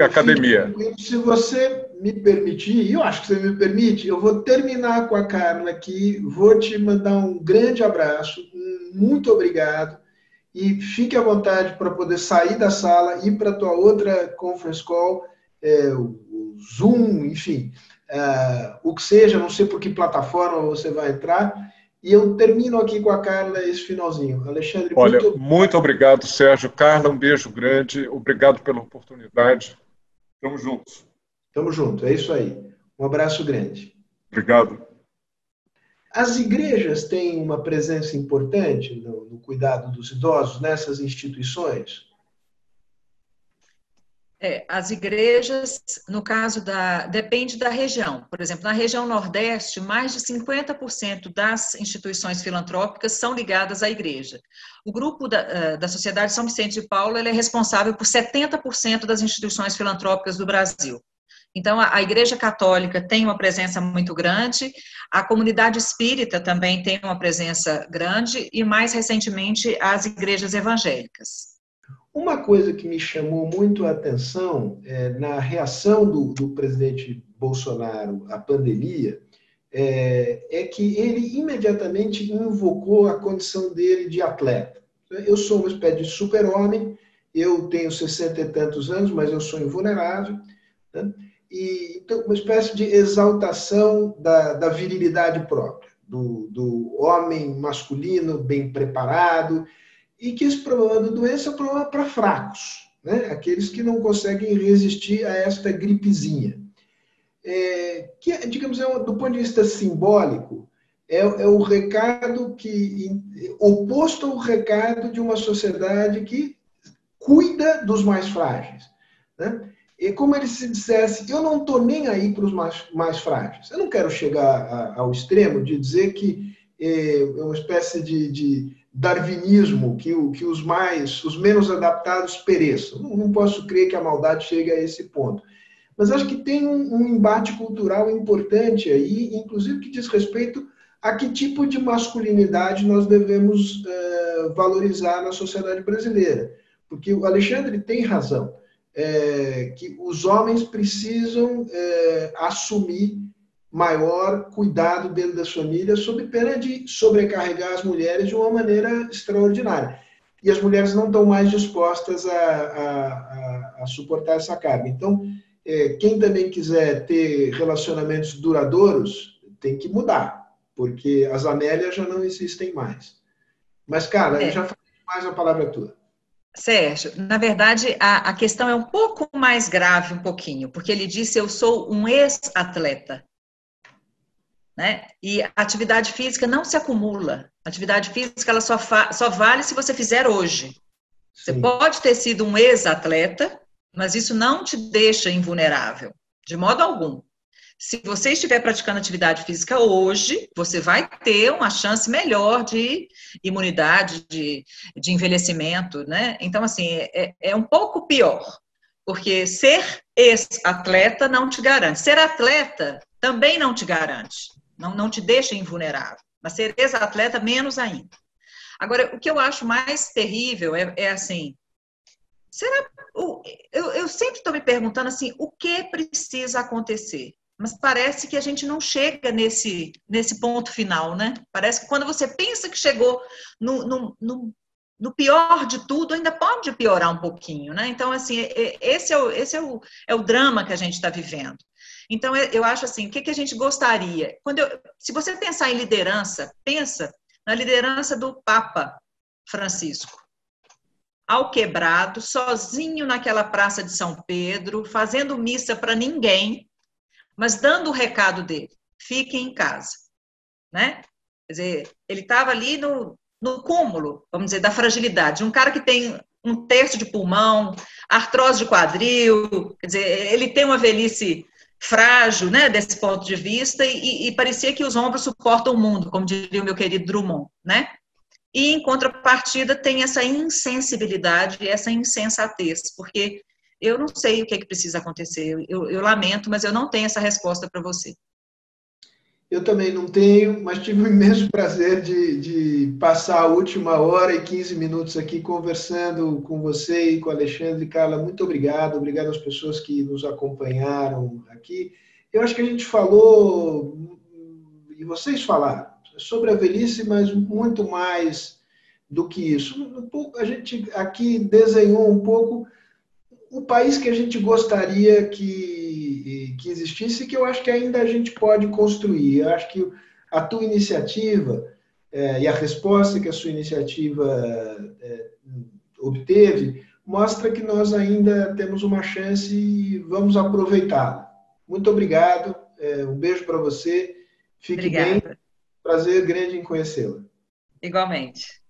a academia. Se você me permitir, eu acho que você me permite, eu vou terminar com a Carla aqui, vou te mandar um grande abraço, muito obrigado, e fique à vontade para poder sair da sala, ir para a tua outra conference call, é, o Zoom, enfim, é, o que seja, não sei por que plataforma você vai entrar, e eu termino aqui com a Carla esse finalzinho. Alexandre, Olha, muito... muito obrigado, Sérgio. Carla, um beijo grande. Obrigado pela oportunidade. Estamos juntos. Estamos juntos, é isso aí. Um abraço grande. Obrigado. As igrejas têm uma presença importante no, no cuidado dos idosos nessas instituições? É, as igrejas, no caso da. depende da região. Por exemplo, na região Nordeste, mais de 50% das instituições filantrópicas são ligadas à igreja. O grupo da, eh, da Sociedade São Vicente de Paulo é responsável por 70% das instituições filantrópicas do Brasil. Então, a, a Igreja Católica tem uma presença muito grande, a comunidade espírita também tem uma presença grande, e mais recentemente, as igrejas evangélicas. Uma coisa que me chamou muito a atenção é, na reação do, do, presidente Bolsonaro à pandemia é, é, que ele imediatamente invocou a condição dele de atleta. Eu sou uma espécie de super-homem, eu tenho sessenta e tantos anos, mas eu sou invulnerável. Né? E, então, uma espécie de exaltação da, da virilidade própria, do, do homem masculino bem preparado, e que esse problema da doença é um problema para fracos, né? aqueles que não conseguem resistir a esta gripezinha. É, que, digamos, é, do ponto de vista simbólico, é, é o recado que, oposto ao recado de uma sociedade que cuida dos mais frágeis. Né? E como ele se dissesse, eu não estou nem aí para os mais, mais frágeis. Eu não quero chegar a, ao extremo de dizer que é, é uma espécie de, de darwinismo, que, o, que os mais, os menos adaptados pereçam. Não, não, posso crer que a maldade chegue a esse ponto. Mas acho que tem um, um embate cultural importante aí, inclusive que diz respeito a que tipo de masculinidade nós devemos uh, valorizar na sociedade brasileira. Porque o Alexandre tem razão, é, que os homens precisam é, assumir maior cuidado dentro das famílias, sob pena de sobrecarregar as mulheres de uma maneira extraordinária. E as mulheres não estão mais dispostas a, a, a, a suportar essa carga. Então, é, quem também quiser ter relacionamentos duradouros tem que mudar, porque as Amélias já não existem mais. Mas, cara, é. eu já falei mais a palavra é tua. Sérgio, na verdade, a, a, questão é um pouco mais grave, um pouquinho, porque ele disse: Eu sou um ex-atleta. Né? E a atividade física não se acumula. A atividade física ela só, só vale se você fizer hoje. Você pode ter sido um ex-atleta, mas isso não te deixa invulnerável, de modo algum. Se você estiver praticando atividade física hoje, você vai ter uma chance melhor de imunidade, de, de envelhecimento, né? Então, assim, é, é um pouco pior, porque ser ex-atleta não te garante. Ser atleta também não te garante não, não te deixa invulnerável. Mas ser ex-atleta, menos ainda. Agora, o que eu acho mais terrível é, é assim, será, eu, eu sempre estou me perguntando assim, o que precisa acontecer? Mas parece que a gente não chega nesse, nesse ponto final, né? Parece que quando você pensa que chegou no, no, no, no pior de tudo, ainda pode piorar um pouquinho, né? Então, assim, esse é o, esse é o, é o drama que a gente está vivendo. Então, eu acho assim, o que, que a gente gostaria? Quando eu, se você pensar em liderança, pensa na liderança do Papa Francisco. Ao quebrado, sozinho naquela praça de São Pedro, fazendo missa para ninguém, mas dando o recado dele: fiquem em casa. Né? Quer dizer, ele estava ali no, no cúmulo, vamos dizer, da fragilidade. Um cara que tem um terço de pulmão, artrose de quadril, quer dizer, ele tem uma velhice frágil, né, desse ponto de vista, e, e, parecia que os ombros suportam o mundo, como diria o meu querido Drummond, né? e, em contrapartida, tem essa insensibilidade, essa insensatez, porque eu não sei o que, é que precisa acontecer. Eu, eu lamento, mas eu não tenho essa resposta para você. Eu também não tenho, mas tive o imenso [laughs] prazer de, de, passar a última hora e 15 minutos aqui conversando com você e com o Alexandre. Carla, muito obrigado. Obrigado às pessoas que nos acompanharam aqui. Eu acho que a gente falou, e vocês falaram, sobre a velhice, mas muito mais do que isso. A gente aqui desenhou um pouco o país que a gente gostaria que, que existisse e que eu acho que ainda a gente pode construir. Eu acho que a tua iniciativa é, e a resposta que a sua iniciativa é, obteve mostra que nós ainda temos uma chance e vamos aproveitá-la. Muito obrigado, é, um beijo para você, fique Obrigada. bem, prazer grande em conhecê-la. Igualmente.